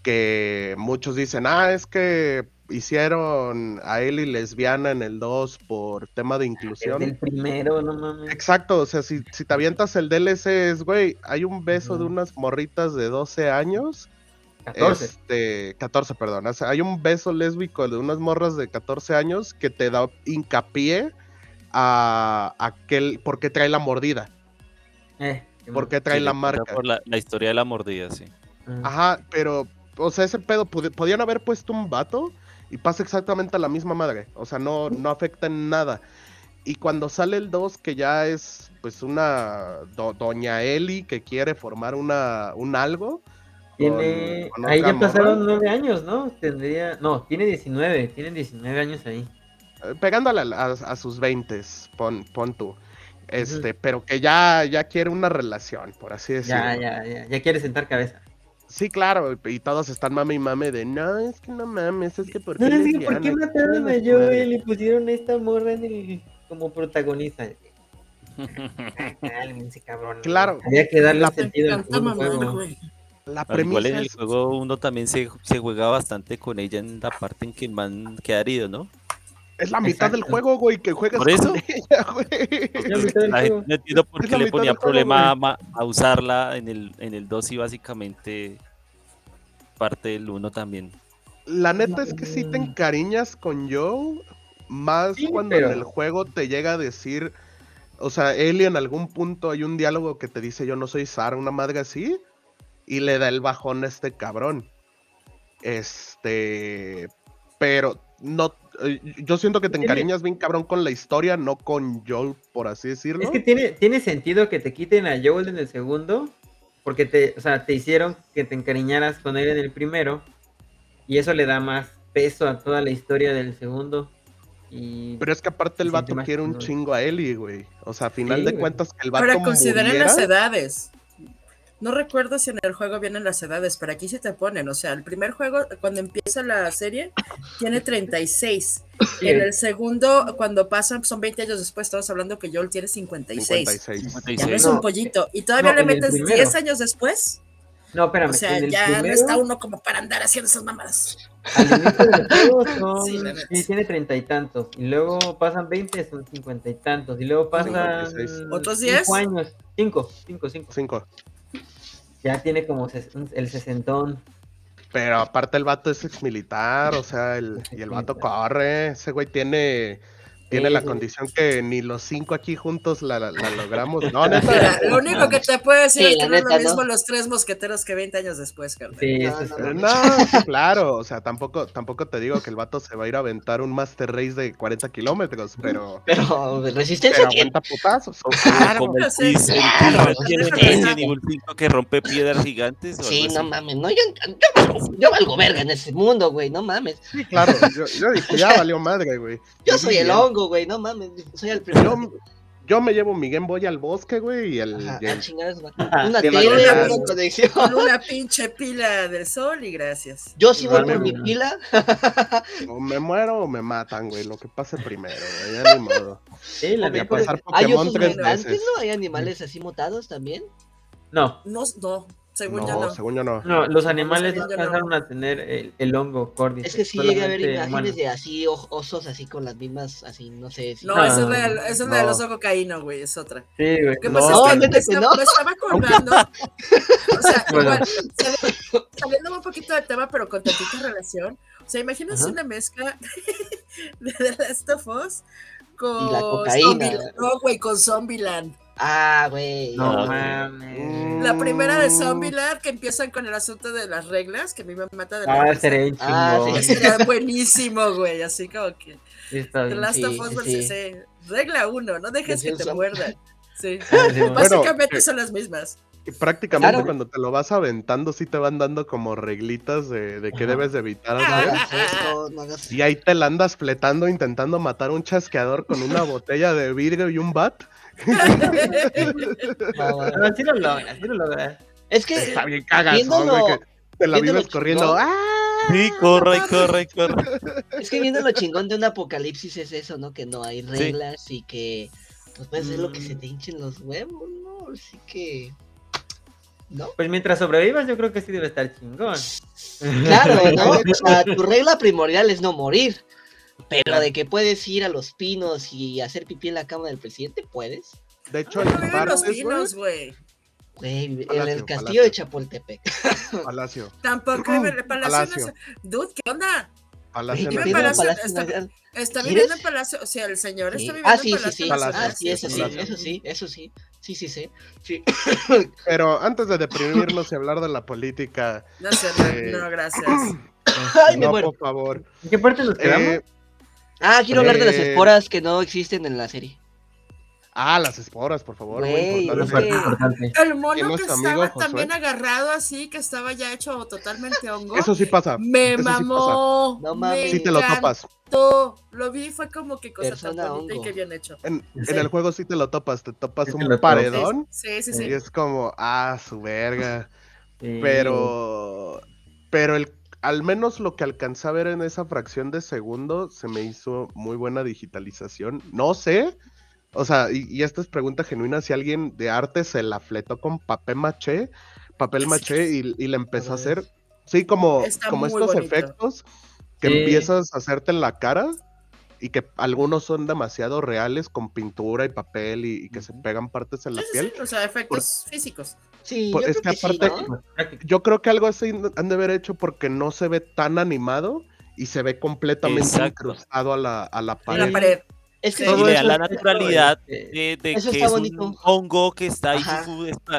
Que muchos dicen, ah, es que hicieron a Ellie lesbiana en el 2 por tema de inclusión. del primero, no mames. Exacto, o sea, si, si te avientas el DLC es, güey, hay un beso de unas morritas de 12 años 14. este, 14, perdón. o sea, hay un beso lésbico de unas morras de 14 años que te da hincapié a aquel. ¿Por qué trae la mordida? Eh, ¿Por qué trae Sí, la marca? Por la, la historia de la mordida, sí. Ajá, pero, o sea, ese pedo, podían haber puesto un vato y pasa exactamente a la misma madre. O sea, no, no afecta en nada. Y cuando sale el 2, que ya es, pues, una do- doña Eli que quiere formar una, un algo. Tiene. con- con ahí ya pasaron nueve años, ¿no? Tendría. No, tiene 19. Tienen 19 años ahí. Eh, pegándole a, a- a sus 20, pon, pon tú. Este, pero que ya, ya quiere una relación, por así decirlo. Ya, ya, ya. Ya quiere sentar cabeza. Sí, claro, y todos están mame y mame de, no, es que no mames, es que por No, qué es que ¿por qué mataron a Chinga su madre". Joel y pusieron a esta morra en el, como protagonista? Cálmense, cabrón. Claro. Había que darle La- sentido al juego. güey. La Al igual en premisa el es, juego uno también se, se juega bastante con ella en la parte en que el man queda herido, ¿no? Es la mitad del juego, güey, que juegas Por eso. con ella, güey. La mitad del La gente juego. no entiendo por qué le ponía juego, problema a, usarla en el, en el 2 y básicamente parte del 1 también. La neta es que sí te encariñas con Joe, más Sí, cuando pero- en el juego te llega a decir, o sea, Ellie en algún punto hay un diálogo que te dice yo no soy Sara, una madre así, y le da el bajón a este cabrón. Este, pero no. Eh, Yo siento que te Tiene- encariñas bien cabrón con la historia, no con Joel, por así decirlo. Es que tiene, tiene sentido que te quiten a Joel en el segundo, porque te, o sea, te hicieron que te encariñaras con él en el primero, y eso le da más peso a toda la historia del segundo. Y Pero es que aparte el vato quiere un chingo a Ellie, güey. O sea, a final Sí, de güey. cuentas que el vato Ahora consideren muriera, las edades. No recuerdo si en el juego vienen las edades, pero aquí sí te ponen. O sea, el primer juego, cuando empieza la serie, tiene 36. Sí. En el segundo, cuando pasan, son 20 años después, estamos hablando que Joel tiene 56. 56. Ya no es No, un pollito. Y todavía no, le metes primero. 10 años después. No, espérame. O sea, en el ya no primero, está uno como para andar haciendo esas mamadas. Al inicio del juego son, Sí, tiene treinta y tantos. Y luego pasan 20, son cincuenta y tantos. Y luego pasan 56. ¿Otros cinco 10? años. Cinco, cinco, cinco. Cinco. Ya tiene como el sesentón. Pero aparte el vato es ex militar, o sea, el, y el vato corre. Ese güey tiene, tiene Sí, la sí. condición que ni los cinco aquí juntos la, la- la logramos. No, neta. Mira, lo único que te puedo decir Sí, es que no es lo mismo ¿no? los tres mosqueteros que 20 años después, carnal. Sí, No, claro, o sea, tampoco, tampoco te digo que el vato se va a ir a aventar un Master Race de 40 kilómetros, pero, Pero resistencia pero tiene. aguanta putazos. Claro. como el Sí, el claro, 5 que rompe piedras gigantes. Sí, no mames, no, yo, yo, valgo, yo valgo verga en ese mundo, güey, no mames. Sí, claro, yo, yo dije, ya valió madre, güey. Yo soy el hongo, güey, no mames, soy el primero. Yo, yo me llevo mi Game Boy al bosque, güey, y el... Ajá, y a el- chingar a su madre. Ajá, Una sí, tele, una conexión. Con una pinche pila del sol y gracias. Yo sí voy por mi pila. o me muero o me matan, güey, lo que pase primero, güey, ya ni modo. sí, la Y a neta. pasar Hay Pokémon tres veces. ¿no? Hay animales así mutados también. No, No, no, según yo No, no. según yo no. no, los animales no no. alcanzaron a tener el, el hongo córdice. Es que sí llegué a ver imágenes humanos. de así osos así con las mismas, así, no sé. si- No, No, esa es no, la, del- no. esa es de No. los cocaína, güey, es otra. Sí, güey. Lo que No, pasa es que me, estaba, no. me estaba acordando. o sea, Bueno. igual, sali- saliendo un poquito del tema, pero con tantita relación. O sea, imagínense Ajá. una mezcla de The Last of Us con Y la cocaína. Zombieland. No, güey, con Zombieland. Ah, güey. No No, mames. La primera de. Zombieland que empiezan con el asunto de las reglas, que a mí me mata de la Ah, risa. sería Ah, sí. Buenísimo, güey, así como que está The bien. Last Sí, of Us sí, versus. Regla 1, no dejes que te Decir muerdan. Sí. Ah, bueno. Básicamente eh, son las mismas. Y prácticamente Claro. cuando te lo vas aventando, sí te van dando como reglitas de, de qué Ajá. debes de evitar No eso, no hagas Y ahí te la andas fletando intentando matar un chasqueador con una botella de vidrio y un bat. No, sí lo logra, sí lo logra. Es que Está bien cagazón, viéndolo- güey, que te la vives corriendo. ¡Ah! Sí, corre, corre, corre. Es que viendo lo chingón de un apocalipsis es eso, ¿no? Que no hay reglas y que pues puedes hacer lo que se te hinchen los huevos, ¿no? Así que. ¿No? Pues mientras sobrevivas, yo creo que sí debe estar chingón. Claro, ¿no? O sea, tu regla primordial es no morir. Pero de que puedes ir a los pinos y hacer pipí en la cama del presidente, puedes. De hecho, No hay los pinos, güey. Güey, en el Palacio, castillo de. Chapultepec. Palacio. Tampoco el palacio. no. Dude, ¿qué onda? Palacio Güey, ¿qué Vive pedo, en Nacional. Palacio- Palacio está-? Está ¿Quieres? viviendo en palacio. O sea, el señor Sí. está viviendo Ah, en sí, palacio. sí. Palacio. Ah, sí, eso sí, eso sí, eso sí. Sí, sí, sí. sí. Pero antes de deprimirnos y hablar de la política, No sé, Eh, no, gracias. Ay, me no, muero. por favor. ¿En qué parte nos quedamos? Eh, Ah, quiero hablar de las Eh, esporas que no existen en la serie. ah, las esporas, por favor. muy importante. El ¿Y mono no que estaba también agarrado así, que estaba ya hecho totalmente hongo. Eso sí pasa. me eso sí pasa. mamó. No me mames. Sí te lo topas. Lo vi, fue como que cosa Persona tan bonita y hongo. que bien hecho. En, Sí. en el juego sí te lo topas. Te topas un paredón Sí, sí, sí. y es como, ah, su verga. Sí. Pero, pero el, al menos lo que alcancé a ver en esa fracción de segundo se me hizo muy buena digitalización. No sé, o sea, y, y esta es pregunta genuina, si alguien de arte se la fletó con papel maché, papel maché y, y le empezó a hacer, sí, como, Está como estos bonito. efectos que Sí. empiezas a hacerte en la cara y que algunos son demasiado reales con pintura y papel y, y que se pegan partes en la Sí, piel. sí, O sea, efectos físicos. Sí, yo es creo que que, sí, aparte- ¿no? Yo creo que algo así han de haber hecho porque no se ve tan animado y se ve completamente Exacto. incrustado a la, a la pared. la pared. Es que Sí. La naturalidad de, de Eso que es bonito. un hongo que está ahí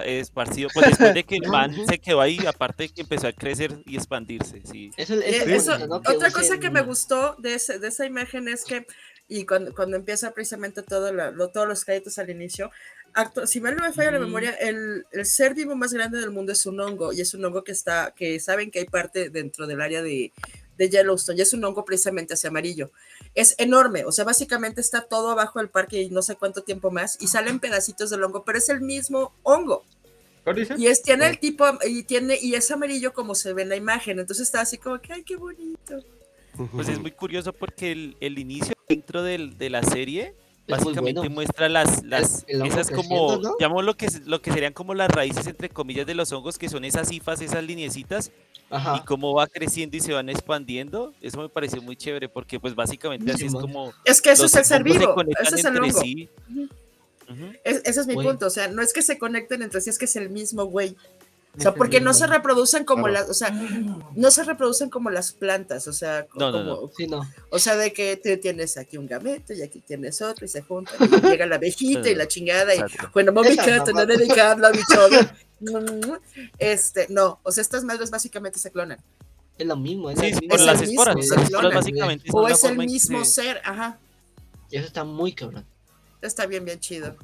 esparcido. Pues después de que el man se quedó ahí, aparte de que empezó a crecer y expandirse. Sí. eso, eso es Eh, eso- ¿no? Que otra cosa que me gustó de, ese- de esa imagen es que, y cuando, cuando empieza precisamente todo la- lo- todos los créditos al inicio, actu- si mal no me falla la Ujú. memoria, el, el ser vivo más grande del mundo es un hongo, y es un hongo que está, que saben que hay parte dentro del área de, de Yellowstone, y es un hongo precisamente hacia amarillo. Es enorme, o sea, básicamente está todo abajo del parque y no sé cuánto tiempo más, y salen pedacitos del hongo, pero es el mismo hongo. Y es, tiene el tipo, y tiene, y es amarillo como se ve en la imagen. Entonces está así como que, ay, qué bonito. Pues es muy curioso porque el, el inicio dentro del- de la serie básicamente bueno. muestra las, las el esas como, ¿no? llamo lo que, lo que serían como las raíces entre comillas de los hongos, que son esas hifas, esas lineecitas, y Ajá. cómo va creciendo y se van expandiendo. Eso me pareció muy chévere porque pues básicamente así es como Es que eso es el ser vivo. Ese es el hongo. sí. Es- ese es mi punto. O sea, no es que se conecten entre sí, es que es el mismo güey. O sea, porque no se reproducen como Claro. las, o sea, no se reproducen como las plantas, o sea, No, no, como, no. Sí, no. o sea, de que te tienes aquí un gameto y aquí tienes otro y se juntan y llega la abejita y la chingada y bueno, mami mamá. no dedicarla a mi. Este, no, o sea, estas madres básicamente se clonan. Es lo mismo. Es Sí, Es las el esporas. mismo, Las esporas básicamente O es el mismo se- ser, ajá. Y eso está muy cabrón. Está bien, bien chido.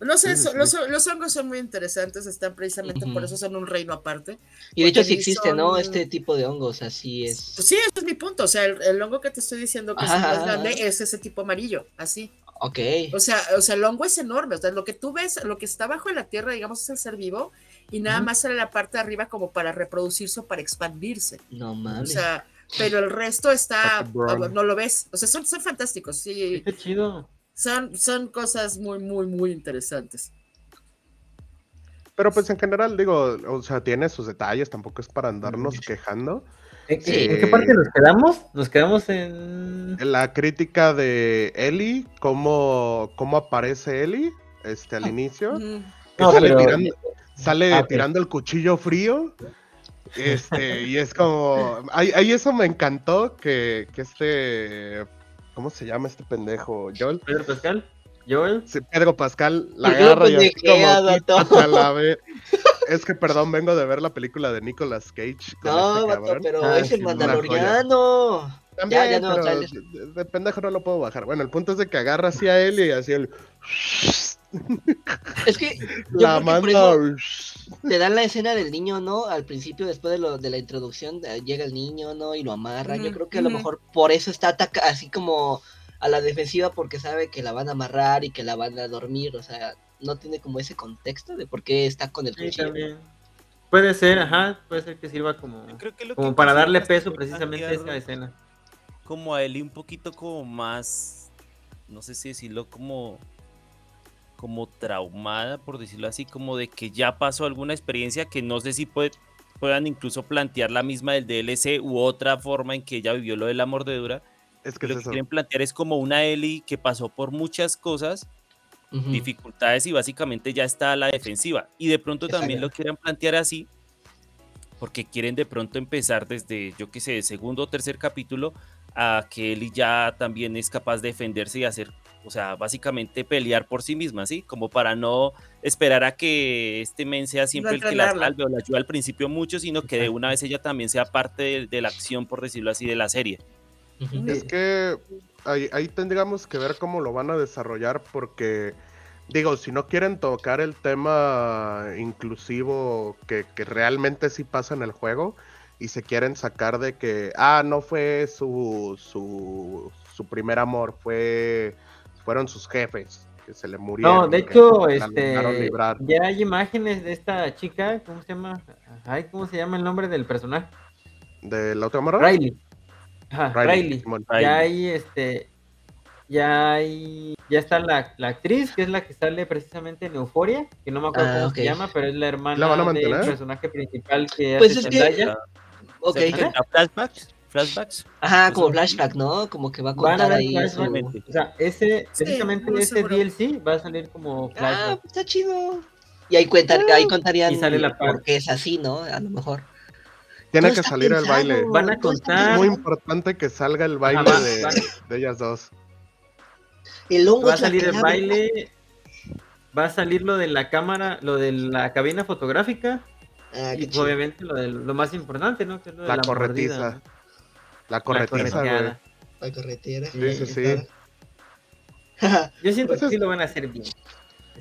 No sé, Sí, sí. Los, los hongos son muy interesantes, están precisamente por eso son un reino aparte. Y de hecho sí existe, ¿no? Este tipo de hongos, así es. Pues sí, ese es mi punto. O sea, el, el hongo que te estoy diciendo que es más grande es ese tipo amarillo, así. Ok. O sea, o sea, el hongo es enorme. O sea, lo que tú ves, lo que está bajo la tierra, digamos, es el ser vivo, y nada más sale la parte de arriba como para reproducirse o para expandirse. No O mames. sea, pero el resto está, no lo ves. O sea, son, son fantásticos, sí. Qué chido. Son, son cosas muy, muy, muy interesantes. Pero pues en general, digo, o sea, tiene sus detalles, tampoco es para andarnos Mm. quejando. ¿En, Sí. en qué parte nos quedamos? Nos quedamos en. La crítica de Ellie, cómo, cómo aparece Ellie este, al inicio, que No, sale, pero- tirando, sale Ah, tirando el cuchillo frío. Este, y es como. Ahí, ahí eso me encantó que, que este. ¿Cómo se llama este pendejo? Joel. Pedro Pascal, Joel. Sí, Pedro Pascal la ¿Por qué lo agarra y así como vato? "Quítate a la ver-". Es que perdón, vengo de ver la película de Nicolas Cage. con No, este vato, cabrón. pero Ah, es el mandaloriano. También, Ya, ya no, pero tráiler. de, de pendejo no lo puedo bajar. Bueno, el punto es de que agarra así a él y así el. Es que yo La creo que por manda. eso te dan la escena del niño, ¿no? Al principio, después de, lo, de la introducción, eh, llega el niño, ¿no? Y lo amarra. Yo creo que a lo mejor por eso está ataca así como a la defensiva, porque sabe que la van a amarrar y que la van a dormir. O sea, no tiene como ese contexto de por qué está con el Sí, cuchillo. también. Puede ser, ajá, puede ser que sirva como, que lo como que para darle peso precisamente a esa escena. Como a Eli un poquito como más, no sé si decirlo como como traumada, por decirlo así, como de que ya pasó alguna experiencia que no sé si puede- puedan incluso plantear la misma del DLC u otra forma en que ella vivió lo de la mordedura. Es que Lo es que eso. quieren plantear es como una Eli que pasó por muchas cosas dificultades y básicamente ya está a la defensiva. Y de pronto también lo quieren plantear así, porque quieren de pronto empezar desde, yo qué sé, segundo o tercer capítulo, a que Ellie ya también es capaz de defenderse y hacer, o sea, básicamente pelear por sí misma, ¿sí? Como para no esperar a que este men sea siempre el que la salve o la ayuda al principio mucho, sino que de una vez ella también sea parte de, de la acción, por decirlo así, de la serie. Es que ahí, ahí tendríamos que ver cómo lo van a desarrollar porque, digo, si no quieren tocar el tema inclusivo que, que realmente sí pasa en el juego y se quieren sacar de que, ah, no fue su, su, su primer amor, fue fueron sus jefes que se le murieron. No, de que hecho, este, ya hay imágenes de esta chica, ¿cómo se llama? Ay, ¿cómo se llama el nombre del personaje? ¿De la otra morra? Riley. Ajá, Riley. Ya hay, este, ya hay, ya está la, la actriz, que es la que sale precisamente en Euforia, que no me acuerdo Ah, cómo ok. se llama, pero es la hermana ¿La van a del personaje principal que Pues hace es que- Zendaya. Ok. ¿Se presenta flashbacks? Ajá, como flashback, ¿no? Como que va a contar ahí su... O sea, ese, precisamente ese seguro. DLC va a salir como Ah, flashback. pues está chido. Y ahí, cuentan, ahí contarían Y sale la por parte. qué es así, ¿no? A lo mejor. Tiene Todo que salir el pensado, baile. Van a contar- Es muy importante que salga el baile de, ellas dos. El hongo Va a la salir el baile. Va a salir lo de la cámara, lo de la cabina fotográfica. Ah, Y chido. obviamente lo, de, lo más importante, ¿no? Que es lo de La mordida, corretiza. ¿no? La corretiza, güey. La carretera. Sí, sí, sí. Yo siento que Pues sí es- lo van a hacer bien.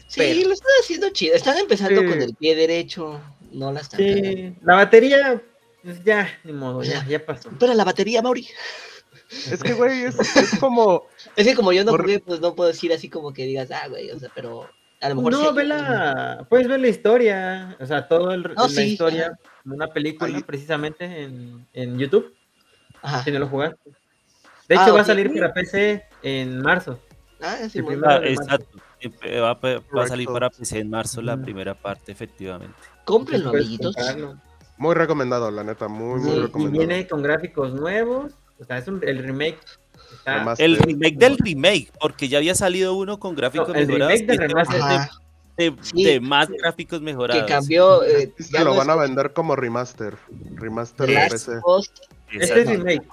Sí, lo están haciendo chido. Están empezando Sí. con el pie derecho. No la están. Sí, la batería, pues ya, ni modo, ya, ya pasó. Pero la batería, Mauri. Es que, güey, es, es como. Es que como yo no jugué, pues no puedo decir así como que digas, ah, güey, o sea, pero a lo mejor sí No, hay ve la, puedes ver la historia, o sea, todo el, No, la sí, historia, una película Ahí. precisamente en, en YouTube, Ajá. si no lo jugaste. De Ah, hecho, va a salir para PC en marzo. Ah, sí, el bueno. Ah, exacto. Eh, Va, a- va a salir para PC en marzo la primera parte, efectivamente. Cómprenlo, amiguitos. Muy recomendado, la neta. Muy, muy Sí, y recomendado. viene con gráficos nuevos, o sea, es un, el remake. Está. El remake del remake, porque ya había salido uno con gráficos no, el mejorados. remake del este remaster. Ajá. de, de- Sí. de más gráficos mejorados. Que cambió. eh, ya lo no van a vender como remaster. Remaster de PC. Este es remake.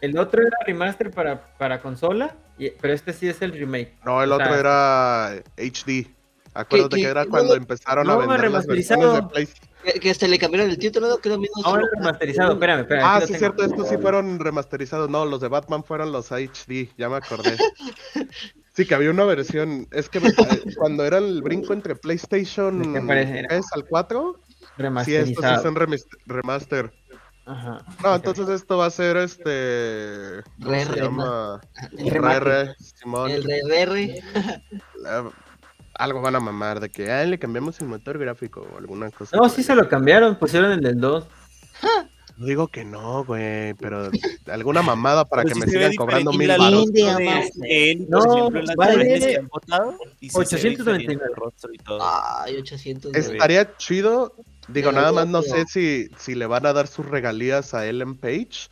El otro era remaster para, para consola, y- pero este sí es el remake. No, el O otro sea, era HD. Acuérdate que- que era no, cuando no, empezaron a vender las versiones de. Play. que, que hasta le cambiaron el título, ¿no? Que lo mismo. Ahora remasterizado, espérame, espérame. Ah, sí, cierto, estos sí fueron remasterizados. No, los de Batman fueron los HD, ya me acordé. Sí, que había una versión. Es que cuando era el brinco entre PlayStation ¿De qué parece? 3 al 4, sí, estos sí son remaster. Ajá. No, entonces esto va a ser este. ¿Cómo Re- se llama? el Re, Simón. El RR. Algo van a mamar de que ah, le cambiamos el motor gráfico o alguna cosa. No, sí ahí. se lo cambiaron, pusieron el del 2. No digo que no, güey, pero alguna mamada para que me sigan cobrando mil baros. luz De de amor. él, No, por ejemplo, en las vale que han votado, y sí se ve 899. diferente el rostro y todo. Ay, 800. Es- güey. Estaría chido. Digo, nada más no sé si, si le van a dar sus regalías a Ellen Page.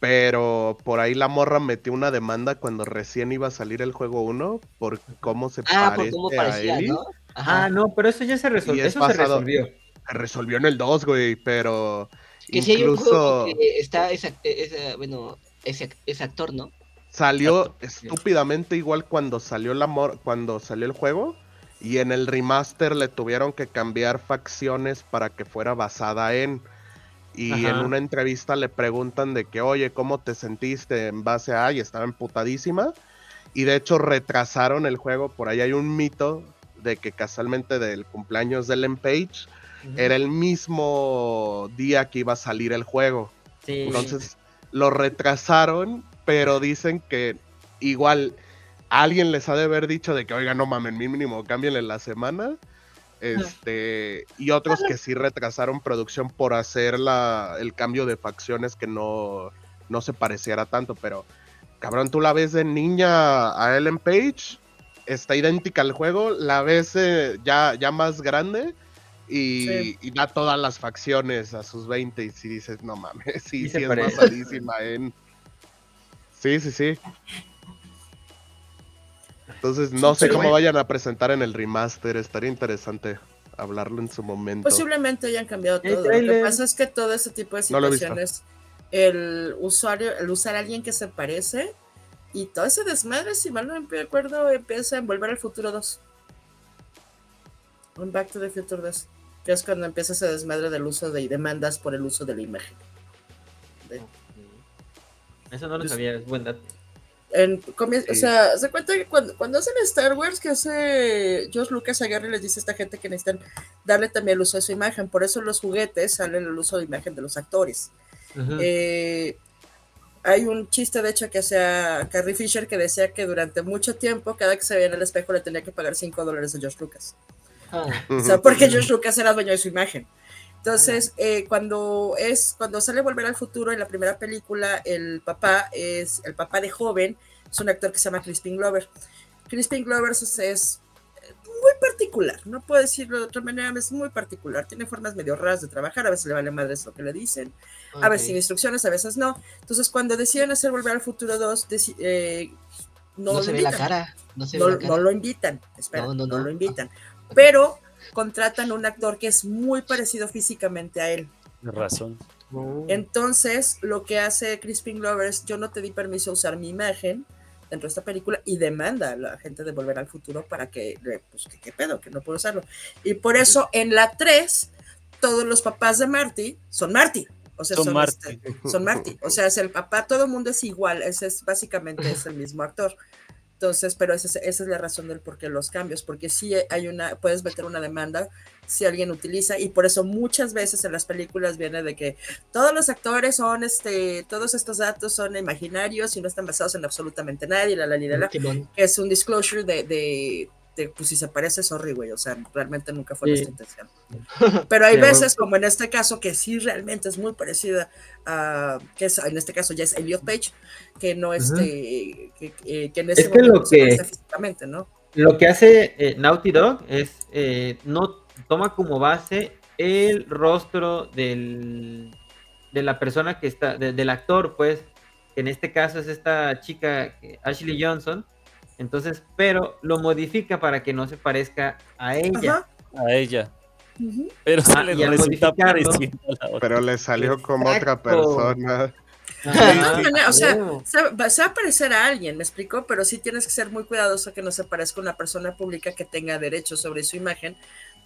Pero por ahí la morra metió una demanda cuando recién iba a salir el juego 1 por cómo se Ah, por parece cómo a parecía, Ellie. ¿no? Ajá. Ah, no, pero eso ya se resolvió. Eso se resolvió. Se resolvió en el 2, güey, pero que si hay un incluso juego que está ese, ese- bueno, ese, ese actor, ¿no? salió estúpidamente igual cuando salió la mor- cuando salió el juego y en el remaster le tuvieron que cambiar facciones para que fuera basada en. Y Ajá. en una entrevista le preguntan de que oye cómo te sentiste en base a y estaba emputadísima. Y de hecho retrasaron el juego. Por ahí hay un mito de que casualmente del cumpleaños de Ellen Page era el mismo día que iba a salir el juego. Sí. entonces lo retrasaron, pero dicen que igual alguien les ha de haber dicho de que, oiga, no mamen, mínimo, cámbienle la semana. Este, y otros que sí retrasaron producción por hacer la, el cambio de facciones que no, no se pareciera tanto, pero cabrón, tú la ves de niña a Ellen Page, está idéntica al juego, la ves eh, ya, ya más grande y, Sí. y da todas las facciones a sus 20 y si dices, no mames, sí, Sí es basadísima en... Sí, sí, sí. Entonces no sé cómo vayan a presentar en el remaster, estaría interesante hablarlo en su momento. Posiblemente hayan cambiado todo. Lo que pasa es que todo ese tipo de No situaciones, el usuario, el usar a alguien que se parece y todo ese desmadre, si mal no me acuerdo, empieza en Volver al Futuro 2. Un Back to the Future 2. Que es cuando empieza ese desmadre del uso de y demandas por el uso de la imagen. De- Eso no lo sabía, es buen dato. O sea, se cuenta que cuando, cuando hacen Star Wars, que hace George Lucas a Gary les dice a esta gente que necesitan darle también el uso de su imagen. Por eso en los juguetes salen el uso de imagen de los actores. Eh, hay un chiste, de hecho, que hacía Carrie Fisher que decía que durante mucho tiempo, cada que se veía en el espejo, le tenía que pagar 5 dólares a George Lucas. Ah, O sea, porque George Lucas era dueño de su imagen. Entonces, eh, cuando es cuando sale Volver al Futuro en la primera película, el papá es el papá de joven, es un actor que se llama Crispin Glover. Crispin Glover es, es muy particular, no puedo decirlo de otra manera, es muy particular. Tiene formas medio raras de trabajar, a veces le vale madres lo que le dicen, a veces sin instrucciones, a veces no. Entonces, cuando deciden hacer Volver al Futuro 2, deci- eh, no, No, se ve la cara. No se No, ve la cara. no lo invitan, espera, No, no, lo invitan. Pero contratan un actor que es muy parecido físicamente a él. Razón. Entonces, lo que hace Crispin Glover es, yo no te di permiso a usar mi imagen dentro de esta película y demanda a la gente de Volver al Futuro para que, pues, que qué pedo, que no puedo usarlo. Y por eso en la 3, todos los papás de Marty son Marty. O sea, Son son, Marty. este, son Marty. O sea, es el papá, todo el mundo es igual, ese es básicamente es el mismo actor. Entonces, pero esa es, esa es la razón del por qué los cambios, porque sí hay una, puedes meter una demanda si alguien utiliza, y por eso muchas veces en las películas viene de que todos los actores son, este, todos estos datos son imaginarios y no están basados en absolutamente nadie, la la la la, la, que es un disclosure de, de, de, pues si se parece, sorry, güey, o sea, realmente nunca fue Sí. nuestra intención. Pero hay veces, como en este caso, que sí realmente es muy parecida a, que es, en este caso ya es Elliot Page, que no este, que, que- que en ese Es que lo momento se que- parece físicamente, ¿no? Lo que hace eh, Naughty Dog es eh, no toma como base el rostro del, de la persona que está, de- del actor, pues, que en este caso es esta chica Ashley Johnson. Entonces, pero lo modifica para que no se parezca a ella. Ajá. A ella. ujú. Pero Ajá, se le y al resulta modificarlo- pareciendo a la otra. Pero le salió como otra persona. De todas Ajá, maneras, o sea, huevo. se va, a parecer a alguien, ¿me explico? Pero sí tienes que ser muy cuidadoso que no se parezca a una persona pública que tenga derechos sobre su imagen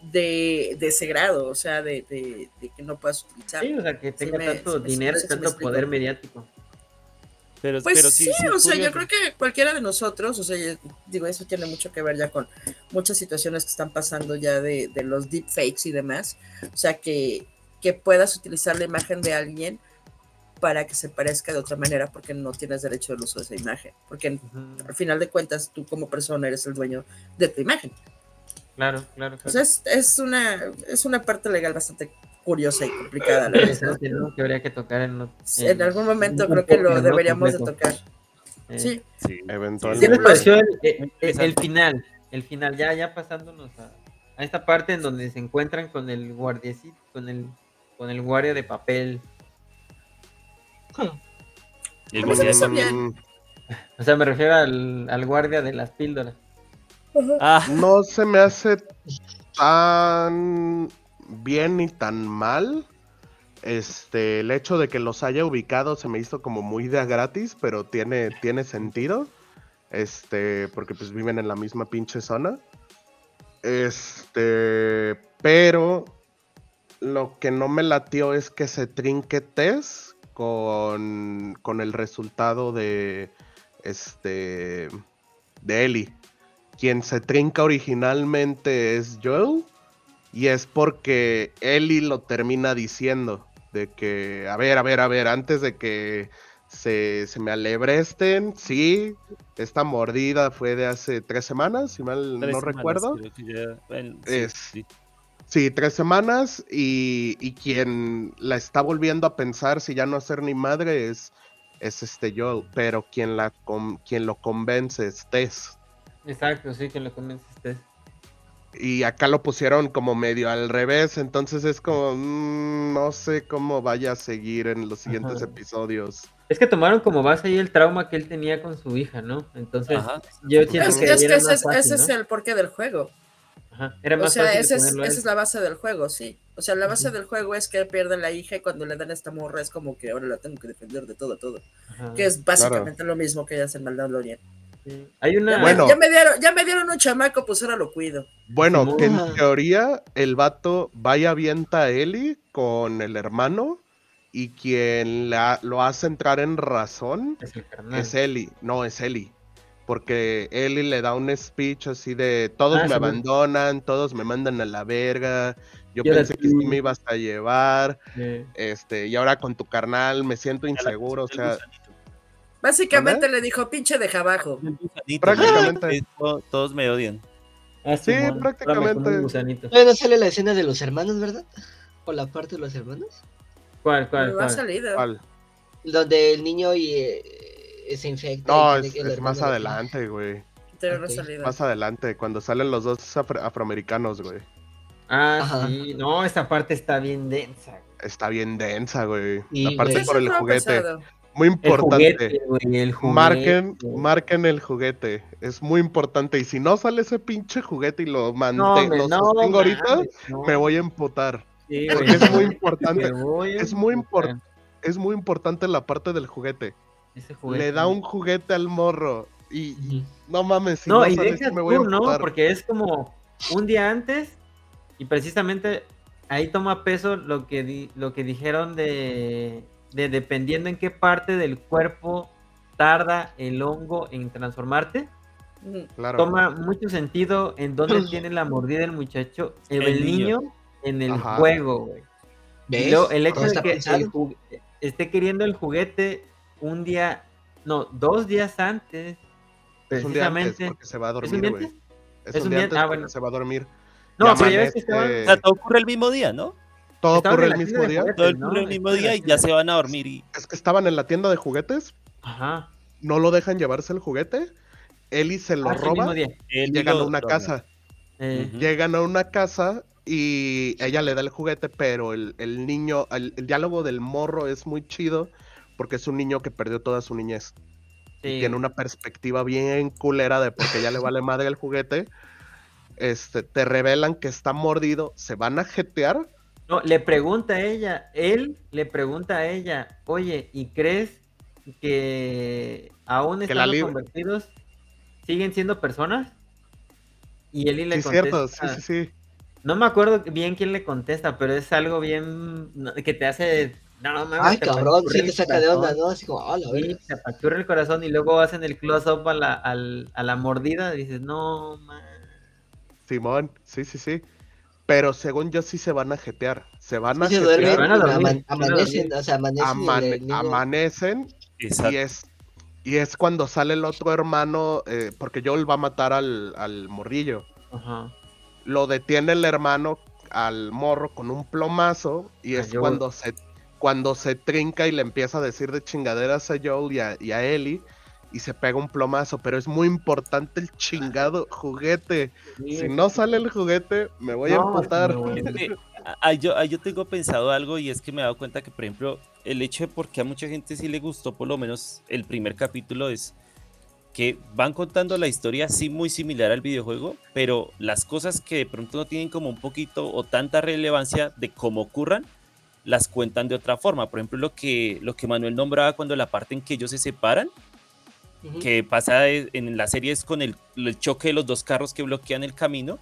de, de ese grado, o sea, de, de- de que no puedas utilizar. Sí, o sea, que tenga tanto me- dinero me tanto poder mediático. Pero, Pues pero sí, sí, o sea, yo creo que cualquiera de nosotros, o sea, yo digo, eso tiene mucho que ver ya con muchas situaciones que están pasando ya de, de los deepfakes y demás. O sea, que, que puedas utilizar la imagen de alguien para que se parezca de otra manera porque no tienes derecho al uso de esa imagen. Porque al final de cuentas tú como persona eres el dueño de tu imagen. Claro, claro. O claro. sea, es, es una, es una parte legal bastante curiosa y complicada. la ¿no? Que habría que tocar en, algún momento creo que lo deberíamos de tocar. Eh, Sí, Sí. ¿Qué les Eventualmente. pareció el, el- el- Interesante. el final? El final, ya, ya pasándonos a, a esta parte en donde se encuentran con el guardiecito, con el, con el guardia de papel. Y el guardia- O sea, me refiero al, al guardia de las píldoras. Ah, No se me hace tan bien ni tan mal. Este, el hecho de que los haya ubicado se me hizo como muy de gratis, pero tiene, tiene sentido. Este, porque pues viven en la misma pinche zona. Este, pero lo que no me latió es que se trinque Tess con, con el resultado de este de Ellie. Quien se trinca originalmente es Joel y es porque Ellie lo termina diciendo de que, a ver, a ver, a ver, antes de que se, se me alebresten, sí, esta mordida fue de hace tres semanas, si mal tres no semanas, recuerdo. creo que ya- bueno, sí, Es- sí. Sí, tres semanas y, y quien la está volviendo a pensar si ya no hacer ni madre es, es este Joel, pero quien, la con- quien lo convence es Tess. Exacto, sí, que lo convenciste. Y acá lo pusieron como medio al revés, entonces es como, mm, no sé cómo vaya a seguir en los siguientes Ajá. episodios. Es que tomaron como base ahí el trauma que él tenía con su hija, ¿no? Entonces, Ajá. yo siento Es, que, es que ese, fácil, ese es ¿no? el porqué del juego. Ajá, Era O más sea, fácil ese es- esa es la base del juego, sí. O sea, la base del juego es que él pierde la hija y cuando le dan a esta morra es como que ahora la tengo que defender de todo todo. Ajá, Que es básicamente lo mismo que ella hace en Mandalorian. Hay una... Bueno. ya me dieron, ya me dieron un chamaco, pues ahora lo cuido. Bueno, que en teoría el vato vaya avienta a Ellie con el hermano y quien la, lo hace entrar en razón Es el carnal. Es Ellie, no es Ellie. Porque Ellie le da un speech así de todos Ah, me abandonan, todos me mandan a la verga. Yo pensé que sí me ibas a llevar. Este, y ahora con tu carnal me siento inseguro. O sea, Básicamente le dijo, pinche deja abajo. Prácticamente. Todos me odian. ah, Sí, me prácticamente. come un gusanito. Todavía no sale la escena de los hermanos, ¿verdad? O la parte de los hermanos. ¿Cuál, cuál, No ha cuál? salido. ¿cuál? Donde el niño y, eh, se infecta. No, es, más adelante, güey. Pero no ha Ok. salido. Más adelante, cuando salen los dos afro- afroamericanos, güey. Ah, Ajá. sí. No, esa parte está bien densa. Está bien densa, güey. Sí, La parte güey. Sí, por sí, el juguete. pesado. Muy El importante. juguete, güey, el juguete. Marquen, marquen el juguete, es muy importante. Y si no sale ese pinche juguete y lo mantengo, no, ahorita, me voy a emputar. Sí, porque güey, es muy importante, es muy emputar. Es muy importante la parte del juguete. Ese juguete. Le da un juguete al morro Y no mames, si no, no, y deja me voy a ¿no? Porque es como un día antes y precisamente ahí toma peso lo que, di- lo que dijeron de, de dependiendo en qué parte del cuerpo tarda el hongo en transformarte. Claro. Toma mucho sentido en dónde tiene la mordida el muchacho, el, El niño. niño. en el Ajá. juego, güey. Y ¿Ves? luego el hecho de que el esté queriendo el juguete un día, no, dos días antes, Es un día antes precisamente. porque se va a ¿Es un dormir, güey. Es, ¿Es un día antes ah, bueno. se va a dormir. No, pero ya ves que amanece- estaban, O sea, todo ocurre el mismo día, ¿no? Todo estaban ocurre en el la mismo tienda de día. juguetes, Todo ¿no? ocurre el mismo día y ya se van a dormir y Es que estaban en la tienda de juguetes, Ajá. no lo dejan llevarse el juguete. Eli se lo Ah, roba. Llegan a una casa. Eh. Llegan a una casa y ella le da el juguete, pero el, el niño, el, el diálogo del morro es muy chido porque es un niño que perdió toda su niñez. Y tiene una perspectiva bien culera de porque ya le vale madre el juguete. Este, te revelan que está mordido, se van a jetear. No, le pregunta a ella, él le pregunta a ella, oye, ¿y crees que aún Que lib- convertidos siguen siendo personas? Y Eli le Sí, contesta, cierto, sí, sí, sí. no me acuerdo bien quién le contesta, pero es algo bien no, que te hace, no mames, Ay, cabrón, sí te saca de onda. ¿no? Así como, ah, la Sí, te apachurra el corazón y luego hacen el close-up a la, al- a la mordida y dices, no, man. Simón, sí, sí, sí. Pero según yo sí se van a jetear. Se van a Sí se jetear. duermen, aman- amanecen, o sea, amanecen. amane- amanecen Exacto. y es y es cuando sale el otro hermano eh, porque Joel va a matar al, al morrillo. Ajá. Lo detiene el hermano al morro con un plomazo y es cuando se cuando se trinca y le empieza a decir de chingaderas a Joel y a, y a Ellie y se pega un plomazo, pero es muy importante el chingado juguete. Si no sale el juguete, me voy a emputar. yo, yo tengo pensado algo y es que me he dado cuenta que, por ejemplo, el hecho de por qué a mucha gente sí le gustó por lo menos el primer capítulo es que van contando la historia sí muy similar al videojuego, pero las cosas que de pronto no tienen como un poquito o tanta relevancia de cómo ocurran, las cuentan de otra forma. Por ejemplo, lo que, lo que Manuel nombraba cuando la parte en que ellos se separan, Que pasa en la serie es con el, el choque de los dos carros que bloquean el camino,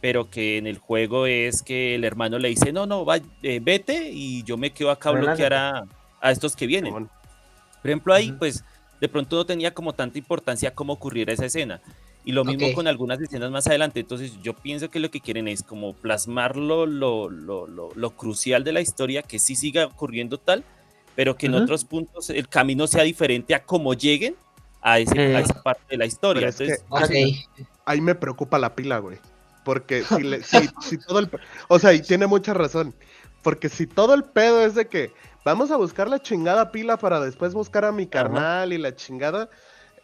pero que en el juego es que el hermano le dice, no, no, va, eh, vete y yo me quedo acá a bloquear a, a estos que vienen. Por ejemplo, ahí Ujú. pues de pronto no tenía como tanta importancia cómo ocurriera esa escena. Y lo mismo Ok. con algunas escenas más adelante. Entonces yo pienso que lo que quieren es como plasmarlo lo, lo, lo, lo crucial de la historia, que sí siga ocurriendo tal, pero que en Ujú. otros puntos el camino sea diferente a cómo lleguen a, ese, a Eh. esa parte de la historia. Pero es que- Entonces, ahí me preocupa la pila, güey. Porque si, le- si, si todo el... O sea, y tiene mucha razón. Porque si todo el pedo es de que vamos a buscar la chingada pila para después buscar a mi carnal y la chingada,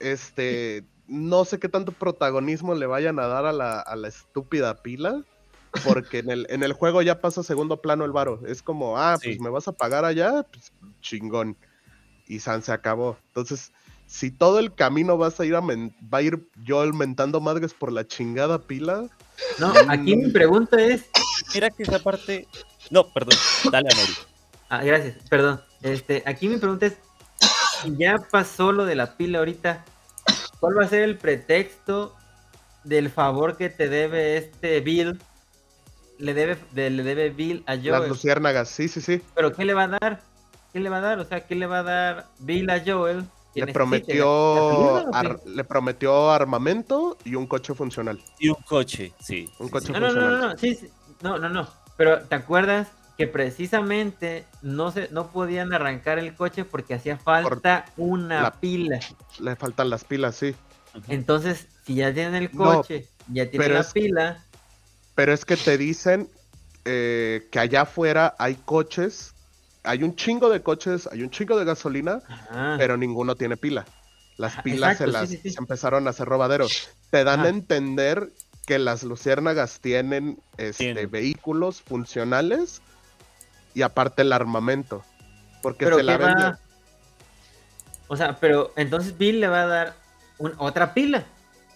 este, no sé qué tanto protagonismo le vayan a dar a la, a la estúpida pila. Porque en el, en el juego ya pasa a segundo plano el varo. Es como, ah, pues me vas a pagar allá, pues chingón. Y San se acabó. Entonces, si todo el camino vas a ir a men- va a ir yo mentando madres por la chingada pila, No, aquí mi pregunta es, mira que esa parte... No, perdón, dale, Amori. ah, gracias, perdón. Este, aquí mi pregunta es, si ya pasó lo de la pila ahorita, ¿cuál va a ser el pretexto del favor que te debe este Bill? Le debe, de- le debe Bill a las Joel. luciérnagas, sí, sí, sí. Pero ¿qué le va a dar? ¿Qué le va a dar? O sea, ¿qué le va a dar Bill a Joel? Le prometió, le prometió armamento y un coche funcional. Y un coche, sí. Un sí, coche sí. No, no, no, no, no, sí, sí, no, no, no. Pero ¿te acuerdas que precisamente no se, no podían arrancar el coche porque hacía falta una la- pila? Le faltan las pilas, sí. Entonces, si ya tienen el No, coche, ya tienen pero la es- pila, Pero es que te dicen eh, que allá afuera hay coches, hay un chingo de coches, hay un chingo de gasolina, ajá, pero ninguno tiene pila. Las pilas se exacto, las sí, sí. se empezaron a hacer robaderos. Te dan Ajá. a entender que las luciérnagas tienen este, vehículos funcionales y aparte el armamento. Porque pero se la venden. O sea, pero entonces Bill le va a dar un- otra pila.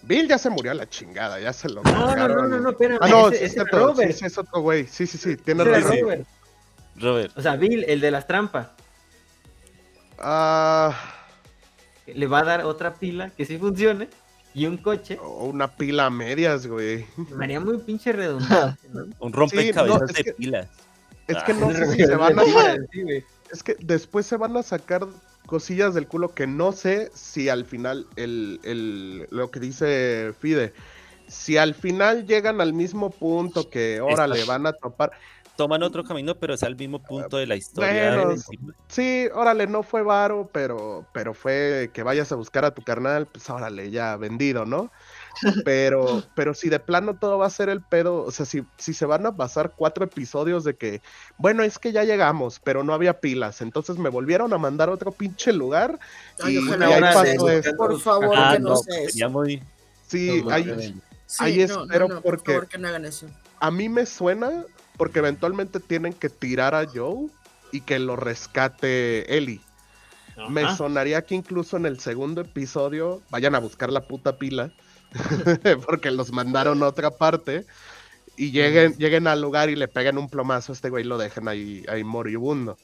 Bill ya se murió a la chingada, ya se lo No, no, no, no, no, espérame. Ah, no, ese, es sí, es otro güey. Sí, sí, sí, tiene razón. Robert. Robert. O sea, Bill, el de las trampas. Ah, le va a dar otra pila que sí funcione y un coche. O una pila a medias, güey. Me haría muy pinche redundante, ¿no? Un rompecabezas no, de que- pilas. Es que Ah. no sé si se van a Sí. Es que después se van a sacar cosillas del culo que no sé si al final, el, el- lo que dice Fide, si al final llegan al mismo punto que ahora le van a topar, Toman otro camino, pero es al mismo punto de la historia. Bueno, sí, órale, no fue varo, pero, pero fue que vayas a buscar a tu carnal, pues órale, ya vendido, ¿no? Pero, pero si de plano todo va a ser el pedo, o sea, si, si se van a pasar cuatro episodios de que, bueno, es que ya llegamos, pero no había pilas, entonces me volvieron a mandar a otro pinche lugar Ay, y, ojalá y ahí pasó de- esto. Por favor, Ah, que no, eso. muy. Sí, No, ahí, Sí, ahí no, espero no, no, porque- Por favor, que no hagan eso. a mí me suena porque eventualmente tienen que tirar a Joe y que lo rescate Ellie. Me sonaría que incluso en el segundo episodio vayan a buscar la puta pila, porque los mandaron a otra parte, y lleguen, lleguen al lugar y le peguen un plomazo a este güey y lo dejen ahí, ahí moribundo.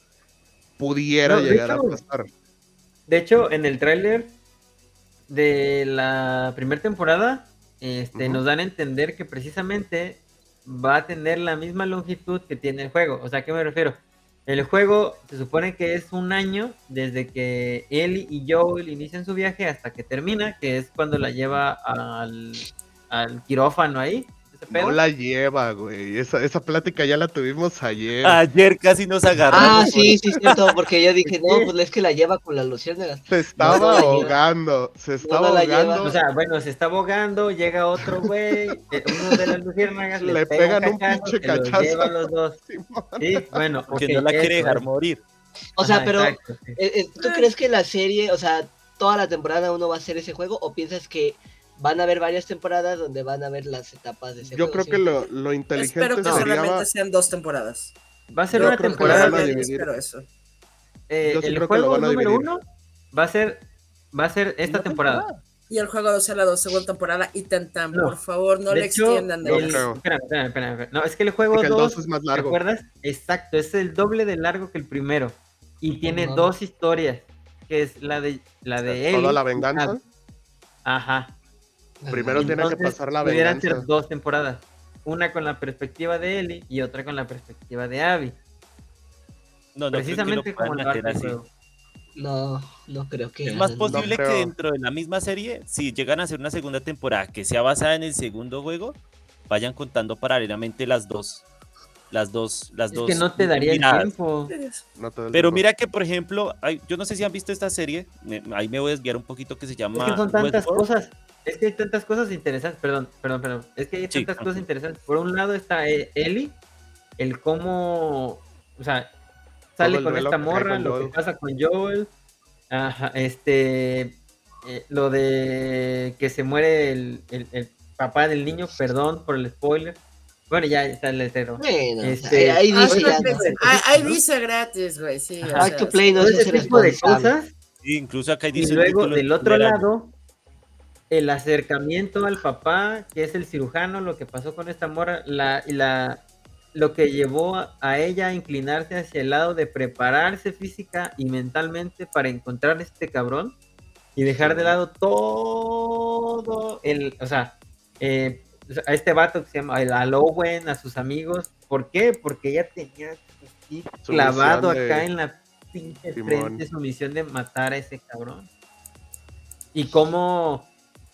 Pudiera No, llegar hecho, a pasar. De hecho, en el tráiler de la primera temporada, este, nos dan a entender que precisamente va a tener la misma longitud que tiene el juego. O sea, ¿a qué me refiero? El juego se supone que es un año desde que Ellie y Joel inician su viaje hasta que termina, que es cuando la lleva al, al quirófano ahí. No la lleva, güey. Esa, esa plática ya la tuvimos ayer. Ayer casi nos agarramos. Ah, sí, sí, cierto, porque yo dije, no, pues es que la lleva con las luciérnagas. Se estaba no ahogando. Se estaba no ahogando. O sea, bueno, se está abogando, llega otro güey, eh, uno de las luciérnagas, le, Le pega pegan un cachazo, pinche se los cachazo. lleva los dos. Sí, bueno, Porque no la quiere dejar morir. O sea, Ajá, pero, exacto, sí. eh, eh, ¿tú crees que la serie, o sea, toda la temporada uno va a hacer ese juego? ¿O piensas que van a haber varias temporadas donde van a ver las etapas de ese Yo juego? creo que lo, lo inteligente Espero que sería. solamente sean dos temporadas. Va a ser Yo una que temporada a de-. Espero eso. eh, yo sí el creo que lo juego van a número uno va a ser va a ser esta temporada. Y el juego 2 a la dos, segunda temporada y tan tan. No. Por favor, no De le hecho, extiendan de no el- creo. espérame, espérame, espérame. No, es que el juego Porque el 2, 2 es más ¿te largo. acuerdas? Exacto, es el doble de largo que el primero. Y tiene dos historias, que es la de la de Toda la venganza. Ajá. Primero tiene que pasar la pudieran venganza. ser dos temporadas. Una con la perspectiva de Ellie y otra con la perspectiva de Abby. No, no Precisamente creo que lo como arte del así. No, no creo que. Es más posible que dentro de la misma serie, si llegan a hacer una segunda temporada que sea basada en el segundo juego, vayan contando paralelamente las dos. Las dos, las Es dos. que no te daría el tiempo. No Pero tiempo. mira que, por ejemplo, hay- yo no sé si han visto esta serie, me- ahí me voy a desviar un poquito que se Es llama que son tantas Westworld. cosas. Es que hay tantas cosas interesantes. Perdón, perdón, perdón. Es que hay Sí, tantas cosas interesantes. Por un lado está Ellie, el cómo. O sea, sale con esta morra, con lo que pasa con Joel. Ajá, este. eh, lo de que se muere el, el- el papá del niño, perdón por el spoiler. Bueno, ya está el letrero. Bueno, Este, ahí Ah, dice gratis, güey, sí. o Ajá. Back sea, to Play no ese tipo de cosas. Sí, incluso acá Y dice el luego del otro lado, el acercamiento al papá, que es el cirujano, lo que pasó con esta morra, la, la, lo que llevó a, ella a inclinarse hacia el lado de prepararse física y mentalmente para encontrar este cabrón y dejar de lado todo el, o sea, eh, a este vato que se llama el al Owen, a sus amigos. ¿Por qué? Porque ella tenía clavado de- acá en la pinche Simón. frente su misión de matar a ese cabrón. Y cómo,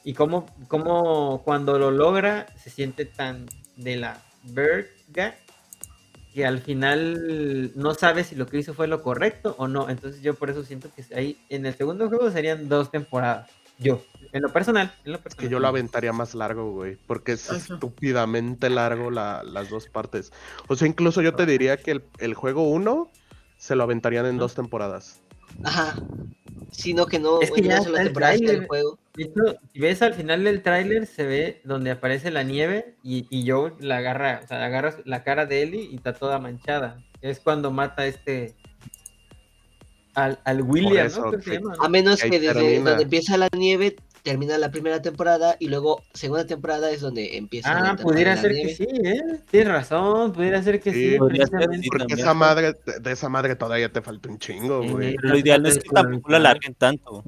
y cómo, cómo cuando lo logra se siente tan de la verga que al final no sabe si lo que hizo fue lo correcto o no. Entonces yo por eso siento que ahí en el segundo juego serían dos temporadas. Yo, en lo personal, en lo Es personal. que yo lo aventaría más largo, güey. Porque es Ajá. estúpidamente largo la- las dos partes. O sea, incluso yo te diría que el, el juego 1 se lo aventarían en dos temporadas. Aja. Sino que no, Es que ya la está el temporada del juego. De hecho, si ves al final del tráiler, se ve donde aparece la nieve y, y Joe la agarra, o sea, agarra la cara de Ellie y está toda manchada. Es cuando mata a este. Al, al William, eso, ¿no? Sí. A ¿no? menos que desde termina. donde empieza la nieve, termina la primera temporada y luego segunda temporada es donde empieza la Ah, pudiera ser nieve. que sí, ¿eh? Tienes razón, pudiera ser que sí. Sí, sí, Porque esa madre, de esa madre todavía te falta un chingo, Sí. güey. Pero lo ideal no es que tampoco la larguen tanto.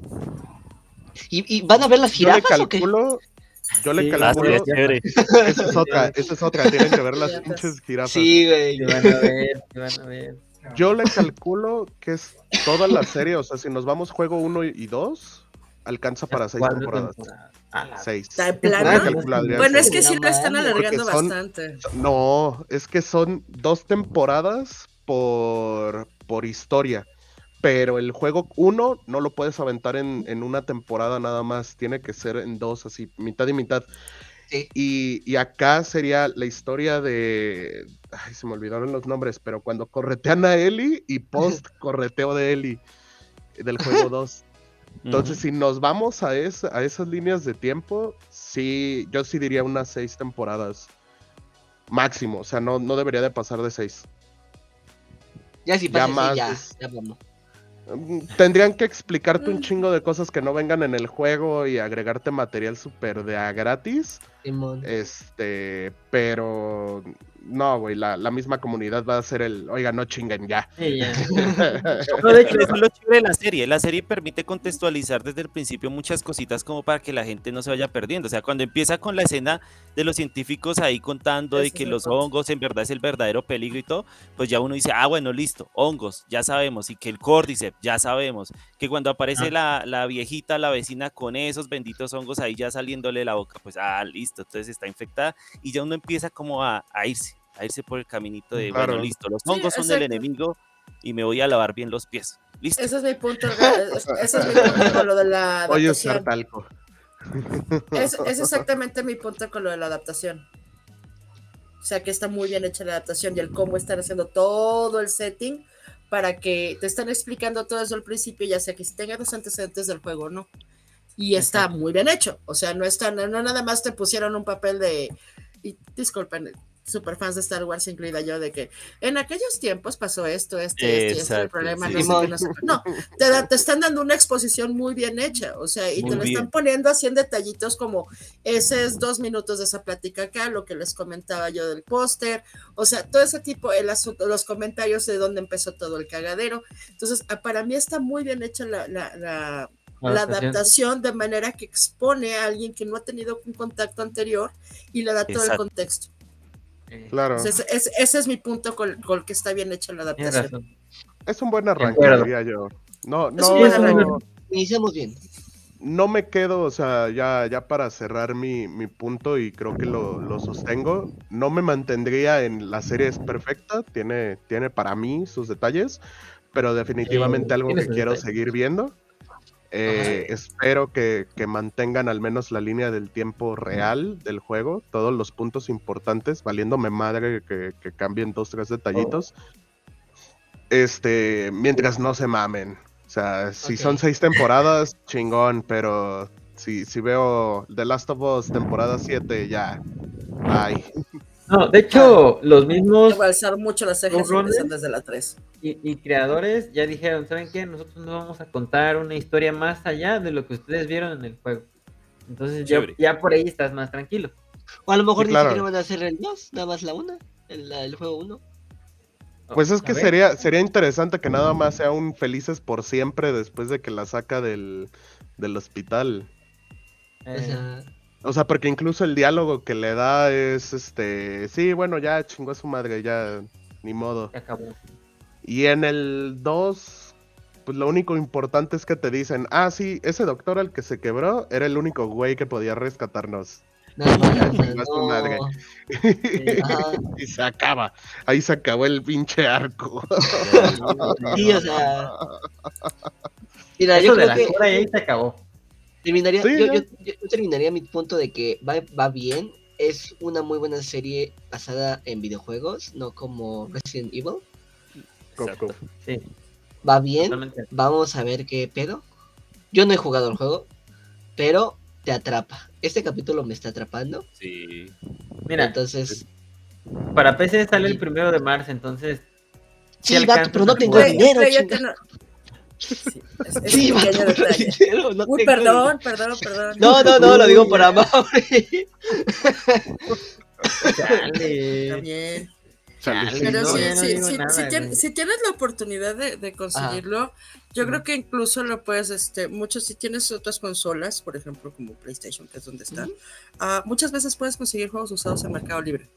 ¿Y, y van a ver las Yo le jirafas o qué? calculo, yo le Sí, Ah, calculo, chévere. esa es otra, esa es otra, tienen que ver las pinches jirafas. Sí, güey. Van a ver, van a ver. Yo le calculo que es toda la serie, o sea, si nos vamos juego 1 y 2, alcanza para seis temporadas. temporadas. A la- Seis. Bueno, es que sí lo están alargando son- bastante. No, es que son dos temporadas por, por historia. Pero el juego 1 no lo puedes aventar en, en una temporada nada más. Tiene que ser en dos, así, mitad y mitad. Sí. Y, y acá sería la historia de. Ay, se me olvidaron los nombres, pero cuando corretean a Ellie y post correteo de Ellie del juego 2. Entonces, si nos vamos a, esa- a esas líneas de tiempo, sí, yo sí diría unas seis temporadas máximo. O sea, no, no debería de pasar de seis. Ya si Ya pasa más ya, es- ya vamos. Mm, Tendrían que explicarte Mm. un chingo de cosas que no vengan en el juego y agregarte material súper de a gratis. Simón. Este, pero no, güey, la, la misma comunidad va a ser el, oiga, no chinguen ya. Sí, ya. No, de hecho, eso es lo chévere de la serie. La serie permite contextualizar desde el principio muchas cositas como para que la gente no se vaya perdiendo. O sea, cuando empieza con la escena de los científicos ahí contando de que los hongos en verdad es el verdadero peligro y todo, pues ya uno dice, ah, bueno, listo, hongos, ya sabemos. Y que el Cordyceps, ya sabemos. Que cuando aparece la, la viejita, la vecina con esos benditos hongos ahí ya saliéndole la boca, pues, ah, listo, entonces está infectada. Y ya uno empieza como a, a irse, a irse por el caminito de, Claro. bueno, listo, los Sí, hongos son el enemigo y me voy a lavar bien los pies. Listo. Ese es mi punto. Ese es mi punto con lo de la Oye, adaptación. usar talco. Es, es exactamente mi punto con lo de la adaptación. O sea, que está muy bien hecha la adaptación y el cómo están haciendo todo el setting para que te están explicando todo eso al principio, ya sea que tengas los antecedentes del juego o no. Y está muy bien hecho. O sea, no está, no, no nada más te pusieron un papel de. Y disculpen, super fans de Star Wars, incluida yo, de que en aquellos tiempos pasó esto, y esto, y esto, el Exacto, problema, sí. no sé qué, no sé. No, te, da- te están dando una exposición muy bien hecha, o sea, y Muy te lo bien. están poniendo así en detallitos como ese es dos minutos de esa plática acá, lo que les comentaba yo del póster, o sea, todo ese tipo, el asunto, los comentarios de dónde empezó todo el cagadero. Entonces, ah, para mí está muy bien hecha la, la, la, la adaptación de manera que expone a alguien que no ha tenido un contacto anterior y le da todo el Exacto. contexto. Eh, Claro. Entonces, ese, ese es mi punto con, con que está bien hecha la adaptación. Es un buen arranque, diría yo. No, Es un buen no, arranque. Iniciamos bien. no me quedo, o sea, ya, ya para cerrar mi, mi punto y creo que lo, lo sostengo, no me mantendría en la serie es perfecta, tiene, tiene para mí sus detalles, pero definitivamente algo que quiero detalles. seguir viendo. Eh, espero que, que mantengan al menos la línea del tiempo real del juego, todos los puntos importantes, valiéndome madre que, que cambien dos, tres detallitos. Este, mientras no se mamen. O sea, si Ok. son seis temporadas, chingón, pero si, si veo The Last of Us temporada 7, ya. Ay. No, de hecho, los mismos Te va a alzar mucho las cejas desde la 3. y, y creadores ya dijeron, ¿saben qué? Nosotros no vamos a contar una historia más allá de lo que ustedes vieron en el juego. Entonces ya, ya por ahí estás más tranquilo. O a lo mejor Sí, ni claro. siquiera van a hacer el 2, nada más la 1, el, juego 1. Pues es que sería, sería interesante que nada más sea un felices por siempre después de que la saca del, del hospital. O Eh, sea, O sea, porque incluso el diálogo que le da es este, sí, bueno, ya chingó a su madre, ya ni modo. se acabó. Y en el 2, pues lo único importante es que te dicen, ah, sí, ese doctor al que se quebró era el único güey que podía rescatarnos. no. madre. Ajá. y se acaba. Ahí se acabó el pinche arco. Sí, o sea. Mira, Eso yo de la que ahí se acabó. Terminaría, Sí, yo, ya. yo- yo- yo terminaría mi punto de que va, va bien. Es una muy buena serie basada en videojuegos, no como Resident Evil. Exacto. Sí, Va bien, totalmente. vamos a ver qué pedo. Yo no he jugado el juego, pero te atrapa. Este capítulo me está atrapando. Sí. Mira, Entonces, para PC sale el primero de marzo, entonces sí, alcanzas pero no tengo dinero. Sí, es, es Sí, un vato, pequeño pero detalle. dinero, no Uy, tengo perdón, perdón, perdón. No, no, no, lo digo por. Chale. También. Pero no, sí, ya no nada, si, si tienes la oportunidad de, de conseguirlo, yo creo que incluso lo puedes, este, muchos, si tienes otras consolas, por ejemplo, como PlayStation, que es donde está, ah, muchas veces puedes conseguir juegos usados en Mercado Libre.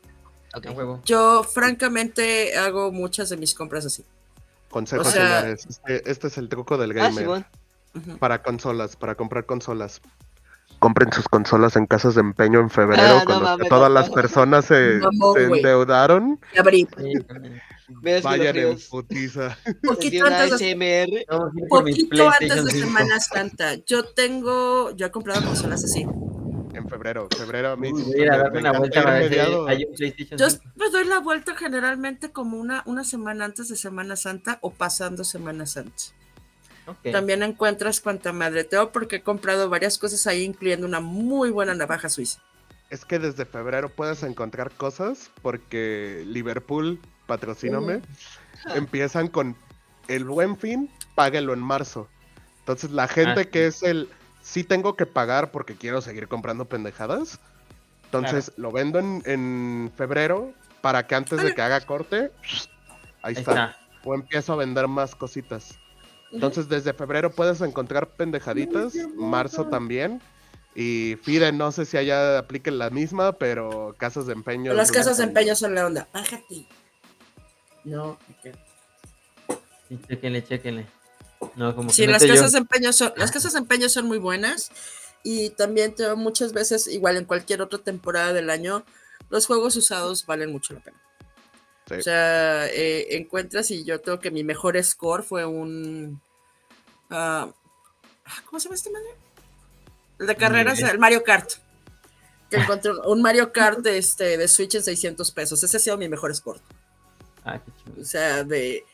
Ok. A huevo. Yo, francamente, hago muchas de mis compras así. Consejos, O sea- señores. Este, este es el truco del Ah, gamer. Para consolas, para comprar consolas. Compren sus consolas en casas de empeño en febrero, Ah, no cuando mames, todas no, las no. personas se, endeudaron. Ves Vayan en putiza. Poquito antes, de, poquito antes de 5. Semana Santa. Yo tengo, yo he comprado consolas así. En febrero, febrero a mí Uy, darme una vuelta para ver hay un PlayStation Yo 5. me doy la vuelta generalmente como una, una semana antes de Semana Santa o pasando Semana Santa. También encuentras cuanta madre tengo porque he comprado varias cosas ahí, incluyendo una muy buena navaja suiza. Es que desde febrero puedes encontrar cosas porque Liverpool, patrocíname, empiezan con el buen fin, páguelo en marzo. Entonces la gente Ah, que es el sí tengo que pagar porque quiero seguir comprando pendejadas. Entonces lo vendo en, en febrero para que antes de que haga corte, ahí, Ahí está. está. O empiezo a vender más cositas. Entonces desde febrero puedes encontrar pendejaditas, marzo también. Y Fide, no sé si allá apliquen la misma, pero casas de empeño. Las casas de empeño son la onda. Bájate. No, ok. Sí, chéquenle, chéquenle. No, como Sí, que no las casas de empeño son, las casas de empeño son muy buenas. Y también te- muchas veces, igual en cualquier otra temporada del año, los juegos usados valen mucho la pena. Sí. O sea, eh, encuentras y yo creo que mi mejor score fue un... ah, ¿Cómo se llama este madre? El de carreras, idea. el Mario Kart. Que encontré un Mario Kart de, este, de Switch en 600 pesos. Ese ha sido mi mejor score. Ah, qué chido. O sea, de,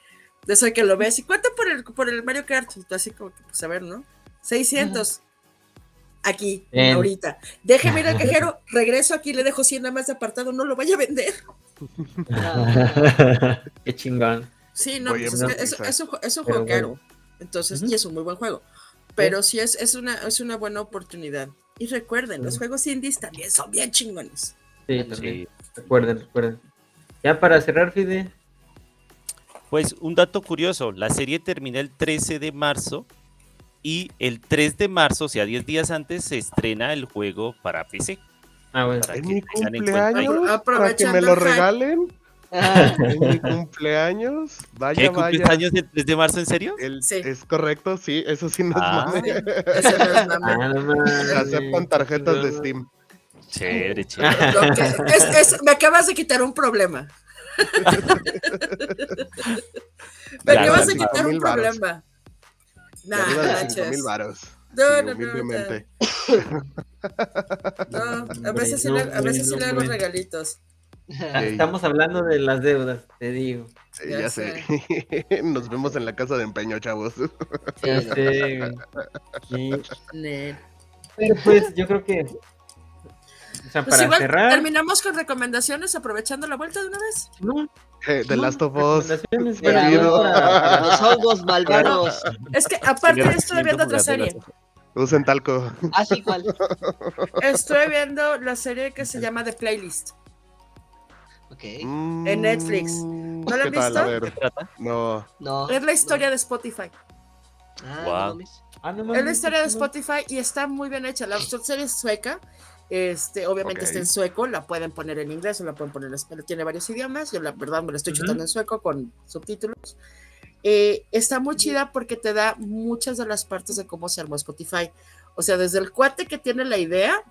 de eso que lo ves. ¿Y cuánto por el, por el Mario Kart? Y tú así como que, pues a ver, ¿no? 600. Aquí, Bien. ahorita. Déjeme ir al cajero, regreso aquí, le dejo 100 nada más de apartado, no lo vaya a vender. qué chingón. Sí, no, pues es, que empezar. es, es un, es un juego bueno. caro. Entonces, y es un muy buen juego. Pero sí es, es, una, es una buena oportunidad. Y recuerden, los juegos indies también son bien chingones. Sí, también. Sí. Recuerden, recuerden. Ya para cerrar, Fide. Pues un dato curioso, la serie termina el 13 de marzo y el 3 de marzo, o sea, 10 días antes, se estrena el juego para PC. Ah, bueno. Para En mi cumpleaños, para que me lo regalen. Ah, En mi cumpleaños, vaya, ¿Qué vaya. años el 3 de marzo, en serio? El- Sí. Es correcto, sí, eso sí nos Ah. mame. Ese no es mame. Ah, no. Se aceptan tarjetas de. Steam. Chévere, chévere. Que- es- es- me acabas de quitar un problema. Claro, acabas de cinco quitar un problema. 5 mil varos. No, no, no. No, a veces sí, le, a hago regalitos. Ey. Estamos hablando de las deudas, te digo. Sí, Ya ya sé. Nos vemos en la casa de empeño, chavos. Ya sé. Pero pues yo creo que. O sea, Pues para igual cerrar. terminamos con recomendaciones aprovechando la vuelta de una vez. No, Eh, Last of Us. para- para- Los hongos malvados. Es que aparte estoy viendo otra serie. Usen talco. Así cual. Estoy viendo la serie que se llama The Playlist. Ok. En Netflix. ¿No la han visto? No. No. Es la historia de Spotify. Ah, no mames. Ah, no Es la historia de. Spotify y está muy bien hecha. La serie es sueca. Este, obviamente Ok. está en sueco, la pueden poner en inglés o la pueden poner en español. Tiene varios idiomas. Yo la verdad me la estoy Ujú. chutando en sueco con subtítulos. Eh, está muy chida porque te da muchas de las partes de cómo se armó Spotify. O sea, desde el cuate que tiene la idea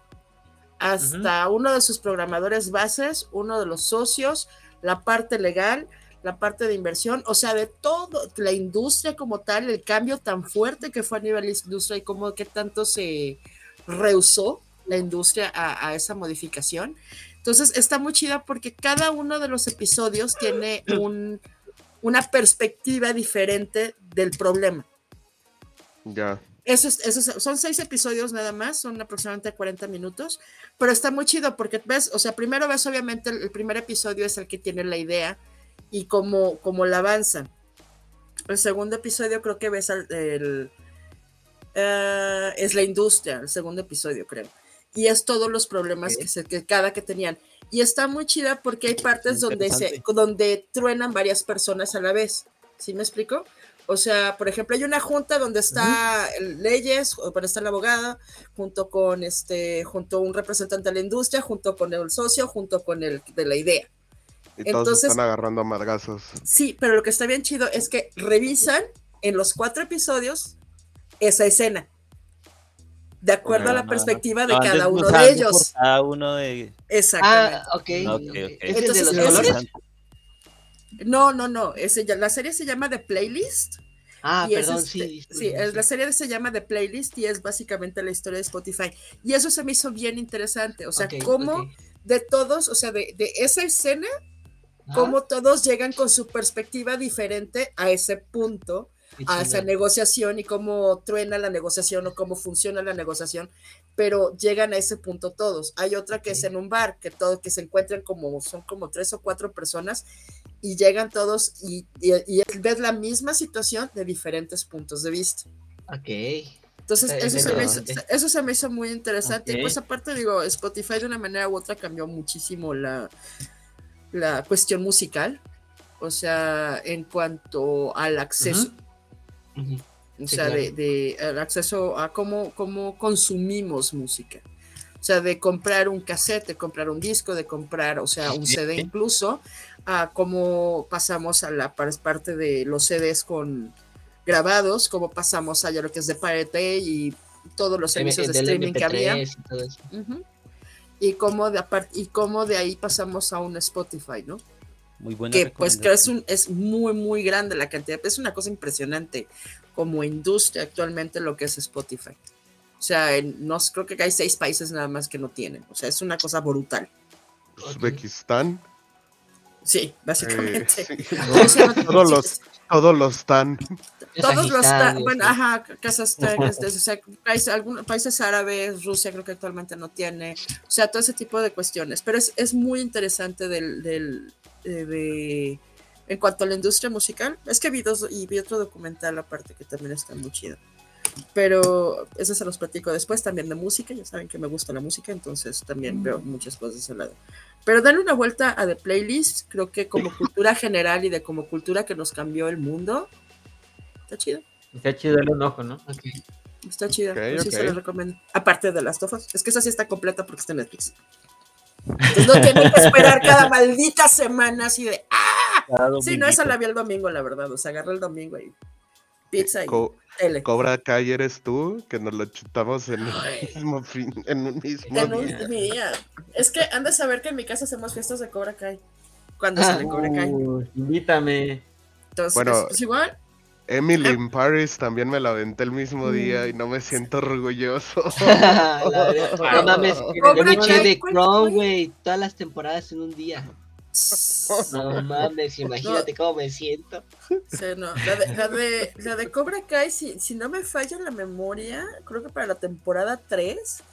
hasta uno de sus programadores bases, uno de los socios, la parte legal, la parte de inversión, o sea, de todo, la industria como tal, el cambio tan fuerte que fue a nivel industria y cómo que tanto se rehusó la industria a, a esa modificación. Entonces está muy chida porque cada uno de los episodios tiene un, una perspectiva diferente del problema. Ya. Eso es- eso es- son seis episodios nada más, son aproximadamente 40 minutos, pero está muy chido porque ves, o sea, primero ves obviamente el, el primer episodio es el que tiene la idea y cómo, cómo la avanzan. El segundo episodio creo que ves el, eh, es la industria, el segundo episodio creo. Y es todos los problemas que, se, que cada que tenían. Y está muy chida porque hay partes donde, se, donde truenan varias personas a la vez. ¿Sí me explico? O sea, por ejemplo, hay una junta donde está el leyes, o donde está el abogado, junto con este, junto un representante de la industria, junto con el socio, junto con el de la idea. Y todos Entonces- están agarrando a margazos. Sí, pero lo que está bien chido es que revisan en los cuatro episodios esa escena. De acuerdo a la perspectiva de cada uno de ellos. Cada uno de. Exactamente. Ah, ok. Ok, ok. ok. ¿Es el de los ese- colores? No, no, no. Ese ya, la serie se llama The Playlist. Ah, y es perdón, este- sí. sí, la serie se llama The Playlist y es básicamente la historia de Spotify. Y eso se me hizo bien interesante. O sea, cómo de todos, o sea, de, de esa escena, Ajá, cómo todos llegan con su perspectiva diferente a ese punto a esa negociación y cómo truena la negociación o cómo funciona la negociación, pero llegan a ese punto todos. Hay otra que es en un bar, que todo, que se encuentran como, son como tres o cuatro personas y llegan todos y, y, y ves la misma situación de diferentes puntos de vista. Ok. Entonces, eso se, me hizo, eso se me hizo muy interesante. Y Ok. pues aparte digo, Spotify de una manera u otra cambió muchísimo la, la cuestión musical. O sea, en cuanto al acceso. O Sí, sea, claro. de, de el acceso a cómo, cómo consumimos música. O sea, de comprar un cassette, de comprar un disco, de comprar, o sea, un CD incluso, a cómo pasamos a la par- parte de los CDs con grabados, cómo pasamos a ya lo que es de Pirate y todos los servicios de streaming que había. MP3 y todo eso. Ujú. Y cómo de y cómo de ahí pasamos a un Spotify, ¿no? Muy buena que pues que es un es muy muy grande la cantidad. Es una cosa impresionante como industria actualmente lo que es Spotify. O sea en- no creo que hay seis países nada más que no tienen. O sea es una cosa brutal. Uzbekistán. sí eh, básicamente sí. Rusia no tiene- todos los, todos los están. todos los Kazajistán, bueno sí. ajá Kazajstán o sea, países, algunos países árabes Rusia creo que actualmente no tiene. O sea todo ese tipo de cuestiones. Pero es, es muy interesante del, del eh, de en cuanto a la industria musical es que vi dos y vi otro documental aparte que también está muy chido pero eso se los platico después también de música ya saben que me gusta la música entonces también veo muchas cosas de ese lado pero darle una vuelta a The Playlist creo que como cultura general y de como cultura que nos cambió el mundo está chido Está chido el ojo, ¿no? Ok. Está chida, Ok, pues sí se la recomiendo. Aparte de las tofas, es que esa sí está completa porque está en Netflix. Entonces no tienen que esperar cada maldita semana así de ¡ah! Sí, no, esa la vi el domingo, la verdad. O sea, agarré el domingo y pizza y Co- tele. Cobra Kai eres tú, que nos lo chutamos en un mismo fin, en un mismo En un día. día. Es que han de saber que en mi casa hacemos fiestas de Cobra Kai. Cuando sale Cobra Kai. Uh, invítame. Entonces, Bueno, pues igual. Emily in Paris también me la aventé el mismo día y no me siento orgulloso. No mames, Cobra yo me eché de ¿cuál Crown, güey, todas las temporadas en un día. No mames, imagínate cómo me siento. Sí, no. La de, la de, la de Cobra Kai, si, si no me falla la memoria, creo que para la temporada 3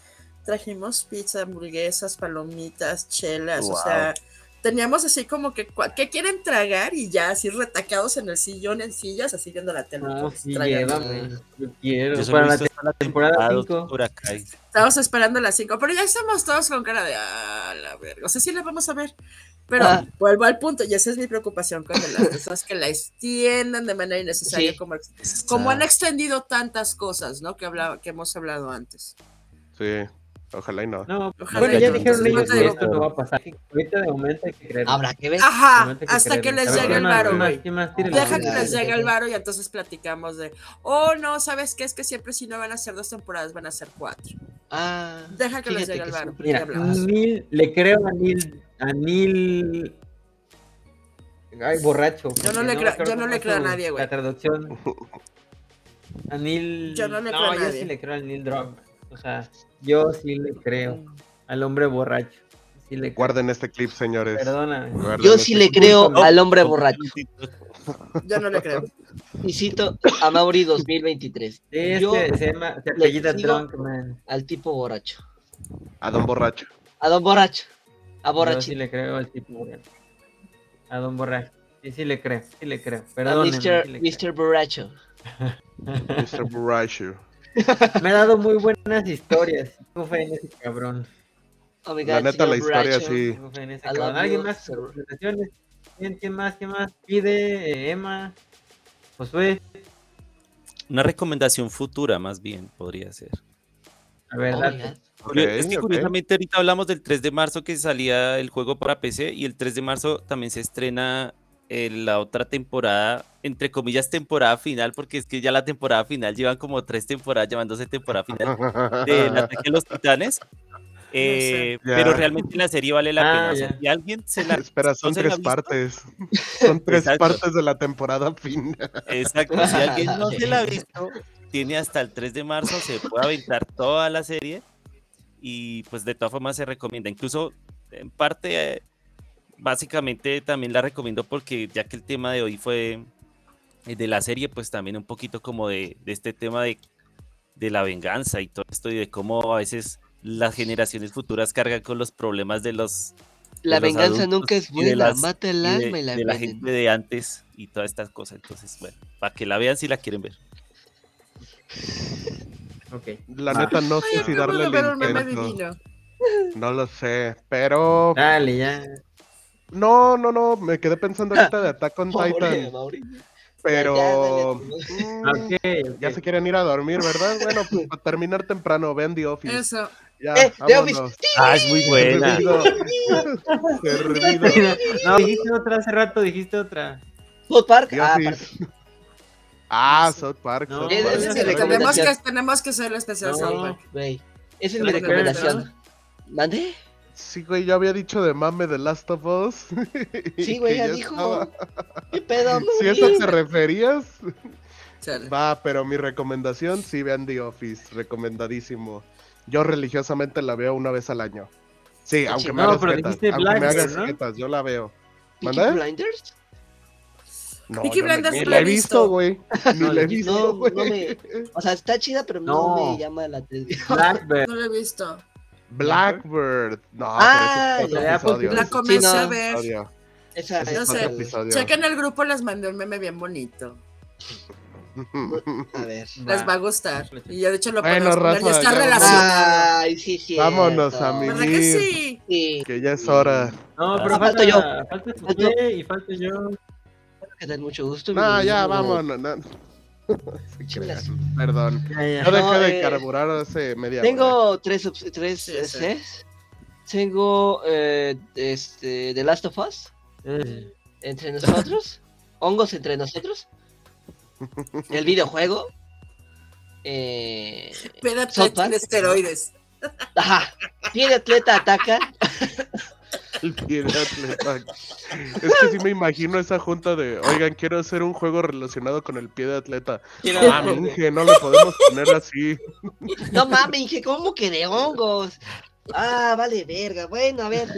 trajimos pizza, hamburguesas, palomitas, chelas, o sea, teníamos así como que, ¿qué quieren tragar? Y ya así retacados en el sillón, en sillas, así viendo la tele. No, pues, sí, tragando. llévame. Yo quiero. Yo Para la, te- temporada temporada 5. Cobra Kai. Estábamos esperando las 5, pero ya estamos todos con cara de, ah, la verga. O sea, sí la vamos a ver. Pero Ah. vuelvo al punto, y esa es mi preocupación con las cosas que la extiendan de manera innecesaria, Sí. como, como han Ah, extendido tantas cosas, ¿no? Que, hablaba, que hemos hablado antes. Sí, ojalá y no. No, Ojalá bueno, ya yo- dijeron ellos que esto no va a pasar. Ahorita de momento hay que creer. Habrá que ver. Ajá, hasta que les A llegue ¿qué el varo, qué más, güey. Deja que les llegue el varo y entonces platicamos de, oh, no, ¿sabes qué? Es que siempre si no van a ser dos temporadas, van a ser cuatro. Ah, Deja que les llegue el varo. Mira, hablamos. Neil, le creo a Neil, a Neil. Ay, borracho. Yo no le creo- yo no le creo a nadie, güey. La traducción. A Neil. Yo no le creo a yo nadie. sí le creo al Neil Druckmann. O sea, yo sí le creo al hombre borracho. Sí le creo. Guarden este clip, señores. Perdóname. Guarden yo este sí le clip. creo No, al hombre borracho. Yo no le creo. Y cito a Mauri 2023. Sí, es Yo que se llama, se apellida sigo- Drunkman. al tipo borracho. A Don Borracho. A don borracho. A Yo sí le creo al tipo borracho. A don borracho. Sí, sí le creo, sí le creo. A Perdóneme, Mr. sí le creo. Mr. Borracho. Mr. Borracho. Me ha dado muy buenas historias. Tengo fe en ese cabrón. Oh La neta, la historia Bracho. sí. Tengo fe en ese I love cabrón. ¿Alguien you, más? ¿Quién, quién más? ¿Quién más? Pide, eh, Emma, Josué. Una recomendación futura, más bien, podría ser. A ver, Oh es que curiosamente ahorita hablamos del 3 de marzo que salía el juego para PC y el 3 de marzo también se estrena eh, la otra temporada, entre comillas temporada final, porque es que ya la temporada final llevan como tres temporadas llamándose temporada final del ataque de los titanes. Eh, Ya. Pero realmente la serie vale la Ah, pena. o sea, si alguien se la Espera, son no tres partes. Son tres Exacto. partes de la temporada final. Exacto, si alguien no se la ha visto, tiene hasta el 3 de marzo, se puede aventar toda la serie y pues de todas formas se recomienda. Incluso en parte, eh, básicamente también la recomiendo porque ya que el tema de hoy fue eh, de la serie, pues también un poquito como de, de este tema de, de la venganza y todo esto y de cómo a veces las generaciones futuras cargan con los problemas de los La de venganza nunca es buena, las- mata el y de, alma y la de la gente de antes y todas estas cosas. Entonces, bueno, para que la vean si la quieren ver. Ok. La neta, no sé Ay, si acabo darle de el intento. No lo sé, pero... Dale, ya. No, no, no, me quedé pensando ahorita de Attack on Pobre Titan, Mauri. pero... Ya, ya, mm, Ok, ok. Ya se quieren ir a dormir, ¿verdad? Bueno, pues para terminar temprano, vean The Office. Eso. Ya, Eh, The Office. Ah, es muy buena. No, dijiste otra hace rato, dijiste otra. South Park, The ah, Office. Ah, South Park. No, South Park. es Tenemos que, tenemos que hacer el especial No. South Park. Esa es ¿Te mi recomendación. ¿Mande? Sí, güey, ya había dicho de mame de Last of Us. Sí, güey, ya ya dijo. estaba- ¿Qué pedo, Si eso te referías, Chale. va, pero mi recomendación, sí, vean The Office, recomendadísimo. Yo religiosamente la veo una vez al año. Sí, Qué aunque me chingón. hagas No, pero jetas, dijiste aunque me hagas ¿no? jetas, yo la veo. ¿Peaky ¿Mande? Blinders? No, Peaky Blinders ni la la he visto, güey. Ni No, la he visto, no güey. me- O sea, está chida, pero no, No. me llama la atención. No lo he visto. Blackbird. No, Ah, pero ya, pues. La comencé Sí, no. a ver. Esa es No sé. episodio. Checa en el grupo, les mandé un meme bien bonito. A ver. Les va a gustar. Y ya de hecho lo Bueno, está relacionado. Ay, sí, sí. Vámonos, a mi- ¿Verdad que sí? Sí, que ya es hora. No, pero Ah, falta, falto yo. Falta Josué y falta yo. que da mucho gusto. No, ya, vámonos. no. Perdón. Ya, ya. Yo dejé No, de eh, carburar hace media hora. Tengo tres, op- tres Sí, sí. Cs. Tengo eh, este, The Last of Us Eh, entre nosotros. hongos entre nosotros. El videojuego. Eh, tiene esteroides. ajá. Pie de atleta ataca. El pie de atleta. Es que sí me imagino esa junta de, oigan, quiero hacer un juego relacionado con el pie de atleta. Inge, no le podemos poner así. No mames, dije, ¿cómo que de hongos? Ah, vale, verga. Bueno, a ver.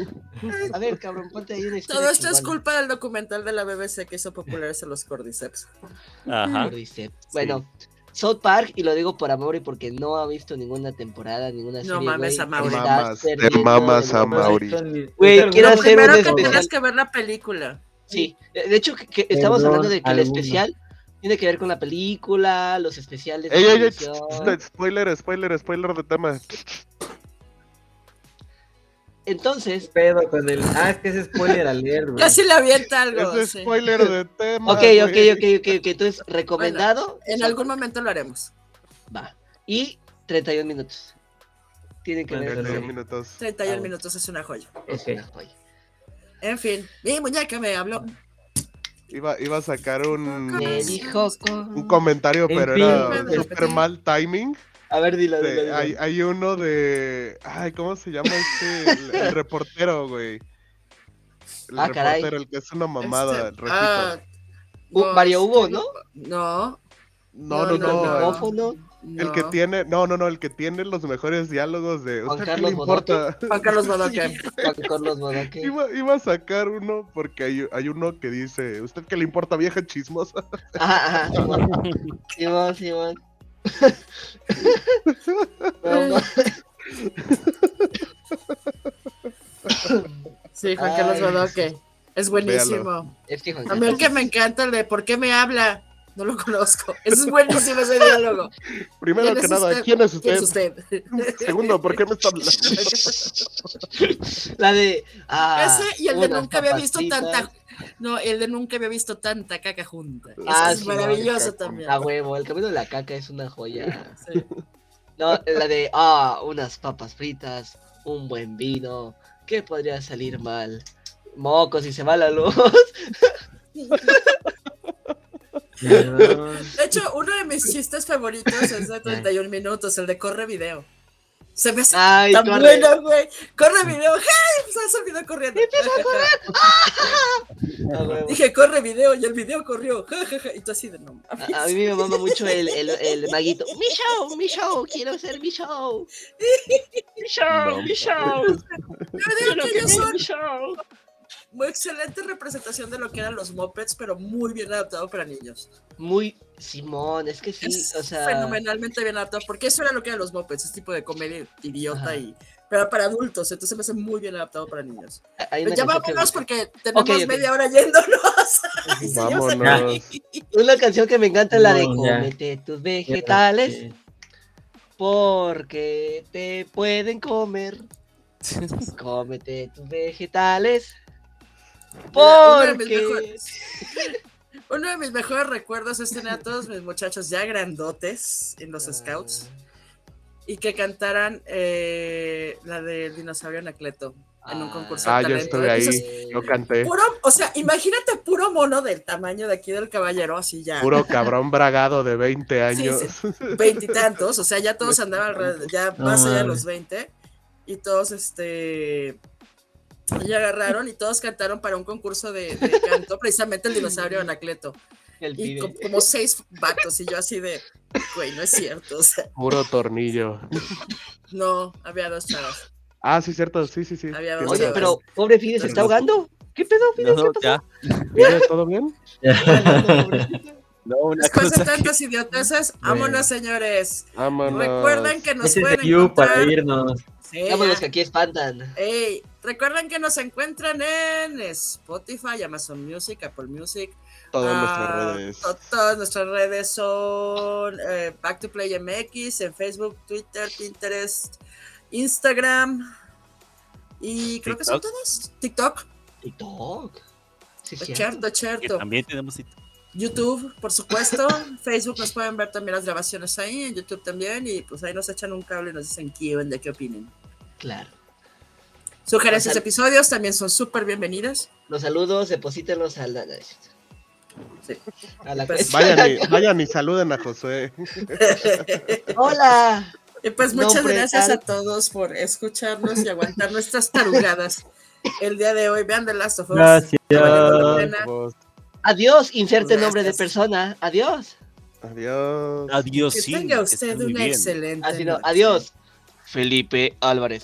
A ver, cabrón, ponte ahí una historia. Todo esto es culpa del documental de la BBC que hizo populares a los cordyceps. Ajá. Dice. Bueno, South Park, y lo digo por amor y porque no ha visto ninguna temporada, ninguna No serie. mames, güey, a Mauri. Mamas, te mamas a Mauri. Güey, quiero Lo hacer un primero que tienes que ver la película. Sí, de hecho, que, que estamos hablando de que el especial tiene que ver con la película, los especiales. de Ey, ey, ey, spoiler, spoiler, spoiler de tema. Entonces, pedo con el. Ah, es que es spoiler alert, güey. Casi le avienta algo. Es sí. spoiler de tema. ok, ok, ok, ok, ok. Entonces, recomendado. En algún momento lo haremos. Va. Y 31 minutos. Tienen que ver. 31 esa minutos. 31 Ah, minutos es una joya. Es una joya. En fin, mi muñeca me habló. Iba, iba a sacar un, Me dijo un comentario, En pero fin, era repetir. mal timing. A ver, dilo, de- dilo, dilo. hay, hay uno de. Ay, ¿cómo se llama este? El, el reportero, güey. El Ah, caray. reportero, el que es una mamada, Este, el ah, Mario este, Hugo, ¿no? No. no, no, no, no. no, el- no. Micrófono. El que tiene, no, no, no, el que tiene los mejores diálogos de. Juan ¿Usted qué Carlos le importa? Juan Carlos Bodoque. Juan Carlos Bodoque. Iba, iba a sacar uno porque hay, hay uno que dice, ¿usted qué le importa, vieja chismosa? Ajá, ajá. Simón, Simón. Simón. No, no. Sí, Juan Carlos Bodoque. Es buenísimo. Es que Juan A mí el que me encanta el de ¿por qué me habla? No lo conozco. Es buenísimo ese diálogo. Primero ¿Quién que nada, usted? ¿quién es ¿Quién usted? es usted? Segundo, ¿por qué me está hablando? La de. Ah, Ese y el de nunca había visto tanta. No, el de nunca había visto tanta caca junta. Ah, es sí, maravilloso no, también. A huevo, el camino de la caca es una joya. Sí. No, la de. Ah, unas papas fritas, un buen vino. ¿Qué podría salir mal? Mocos y se va la luz. De hecho, uno de mis chistes favoritos es de 31 minutos, el de corre video. Se me hace Ay, tan corre. bueno, güey. Corre video. ¡Hey! Se hace video corriendo. A huevo. Dije, corre video, y el video corrió. Ja, ja, ja. Y tú así de no mames. A, a mí me mama mucho el, el, el maguito. Mi show, mi show, quiero hacer mi show. Mi show, mi show. Yo digo Quiero que son mi show. Muy excelente representación de lo que eran los mopeds, pero muy bien adaptado para niños. Muy Simón, es que sí, es o sea. fenomenalmente bien adaptado, porque eso era lo que eran los mopeds, ese tipo de comedia idiota Ajá. y pero para adultos, entonces me hace muy bien adaptado para niños. Pero una ya que- vámonos porque tenemos media hora yéndonos. Vámonos. Una canción que me encanta es la de cómete tus vegetales porque te pueden comer. Cómete tus vegetales porque Uno de mis mejores recuerdos es tener a todos mis muchachos ya grandotes en los scouts y que cantaran eh, la del dinosaurio Anacleto en un concurso Ah, de yo estuve ahí, Entonces, yo canté. puro, o sea, imagínate puro mono del tamaño de aquí del caballero, así ya. Puro cabrón bragado de 20 años. Sí, veintitantos, o sea, ya todos andaban alrededor, ya más allá de los 20, y todos este ya agarraron y todos cantaron para un concurso de, de canto, precisamente el dinosaurio Anacleto. el Y como seis vatos, y yo así de, güey, no es cierto, o sea, Puro tornillo. no, había dos chavas. Ah, sí, cierto, sí, sí, sí. Había dos Oye, pero pobre Fide se está ahogando. ¿Qué pedo, Fide? No, ¿Qué ya. pasó? Mira, ¿todo bien? No, una Después de cosa que- tantas idioteces, vámonos, señores. Vámonos. Recuerden que nos Ese pueden de You para encontrar. irnos. Vámonos ya. que aquí espantan. Ey, recuerden que nos encuentran en Spotify, Amazon Music, Apple Music. Todas ah, nuestras redes. to- todas nuestras redes son eh, Back to Play MX en Facebook, Twitter, Pinterest, Instagram. Y creo que son TikTok. todas. TikTok, TikTok. Sí, es cierto. cierto, es que cierto. también tenemos YouTube, por supuesto. Facebook nos pueden ver también las grabaciones ahí, en YouTube también. Y pues ahí nos echan un cable y nos dicen qué onda, qué opinen. Claro. Sugerencias de Sal- episodios también son súper bienvenidas. Los saludos, deposítenlos a la. Sí. A la Pues- Vayan y, vayan y saluden a Josué. Hola. Y pues muchas gracias a todos por escucharnos y aguantar nuestras tarugadas el día de hoy. Vean The Last of Us. Gracias. Adiós, inserte Gracias. nombre de persona. Adiós. Adiós. Adiós, Que sí. tenga usted una bien. excelente. Así no, adiós. Felipe Álvarez.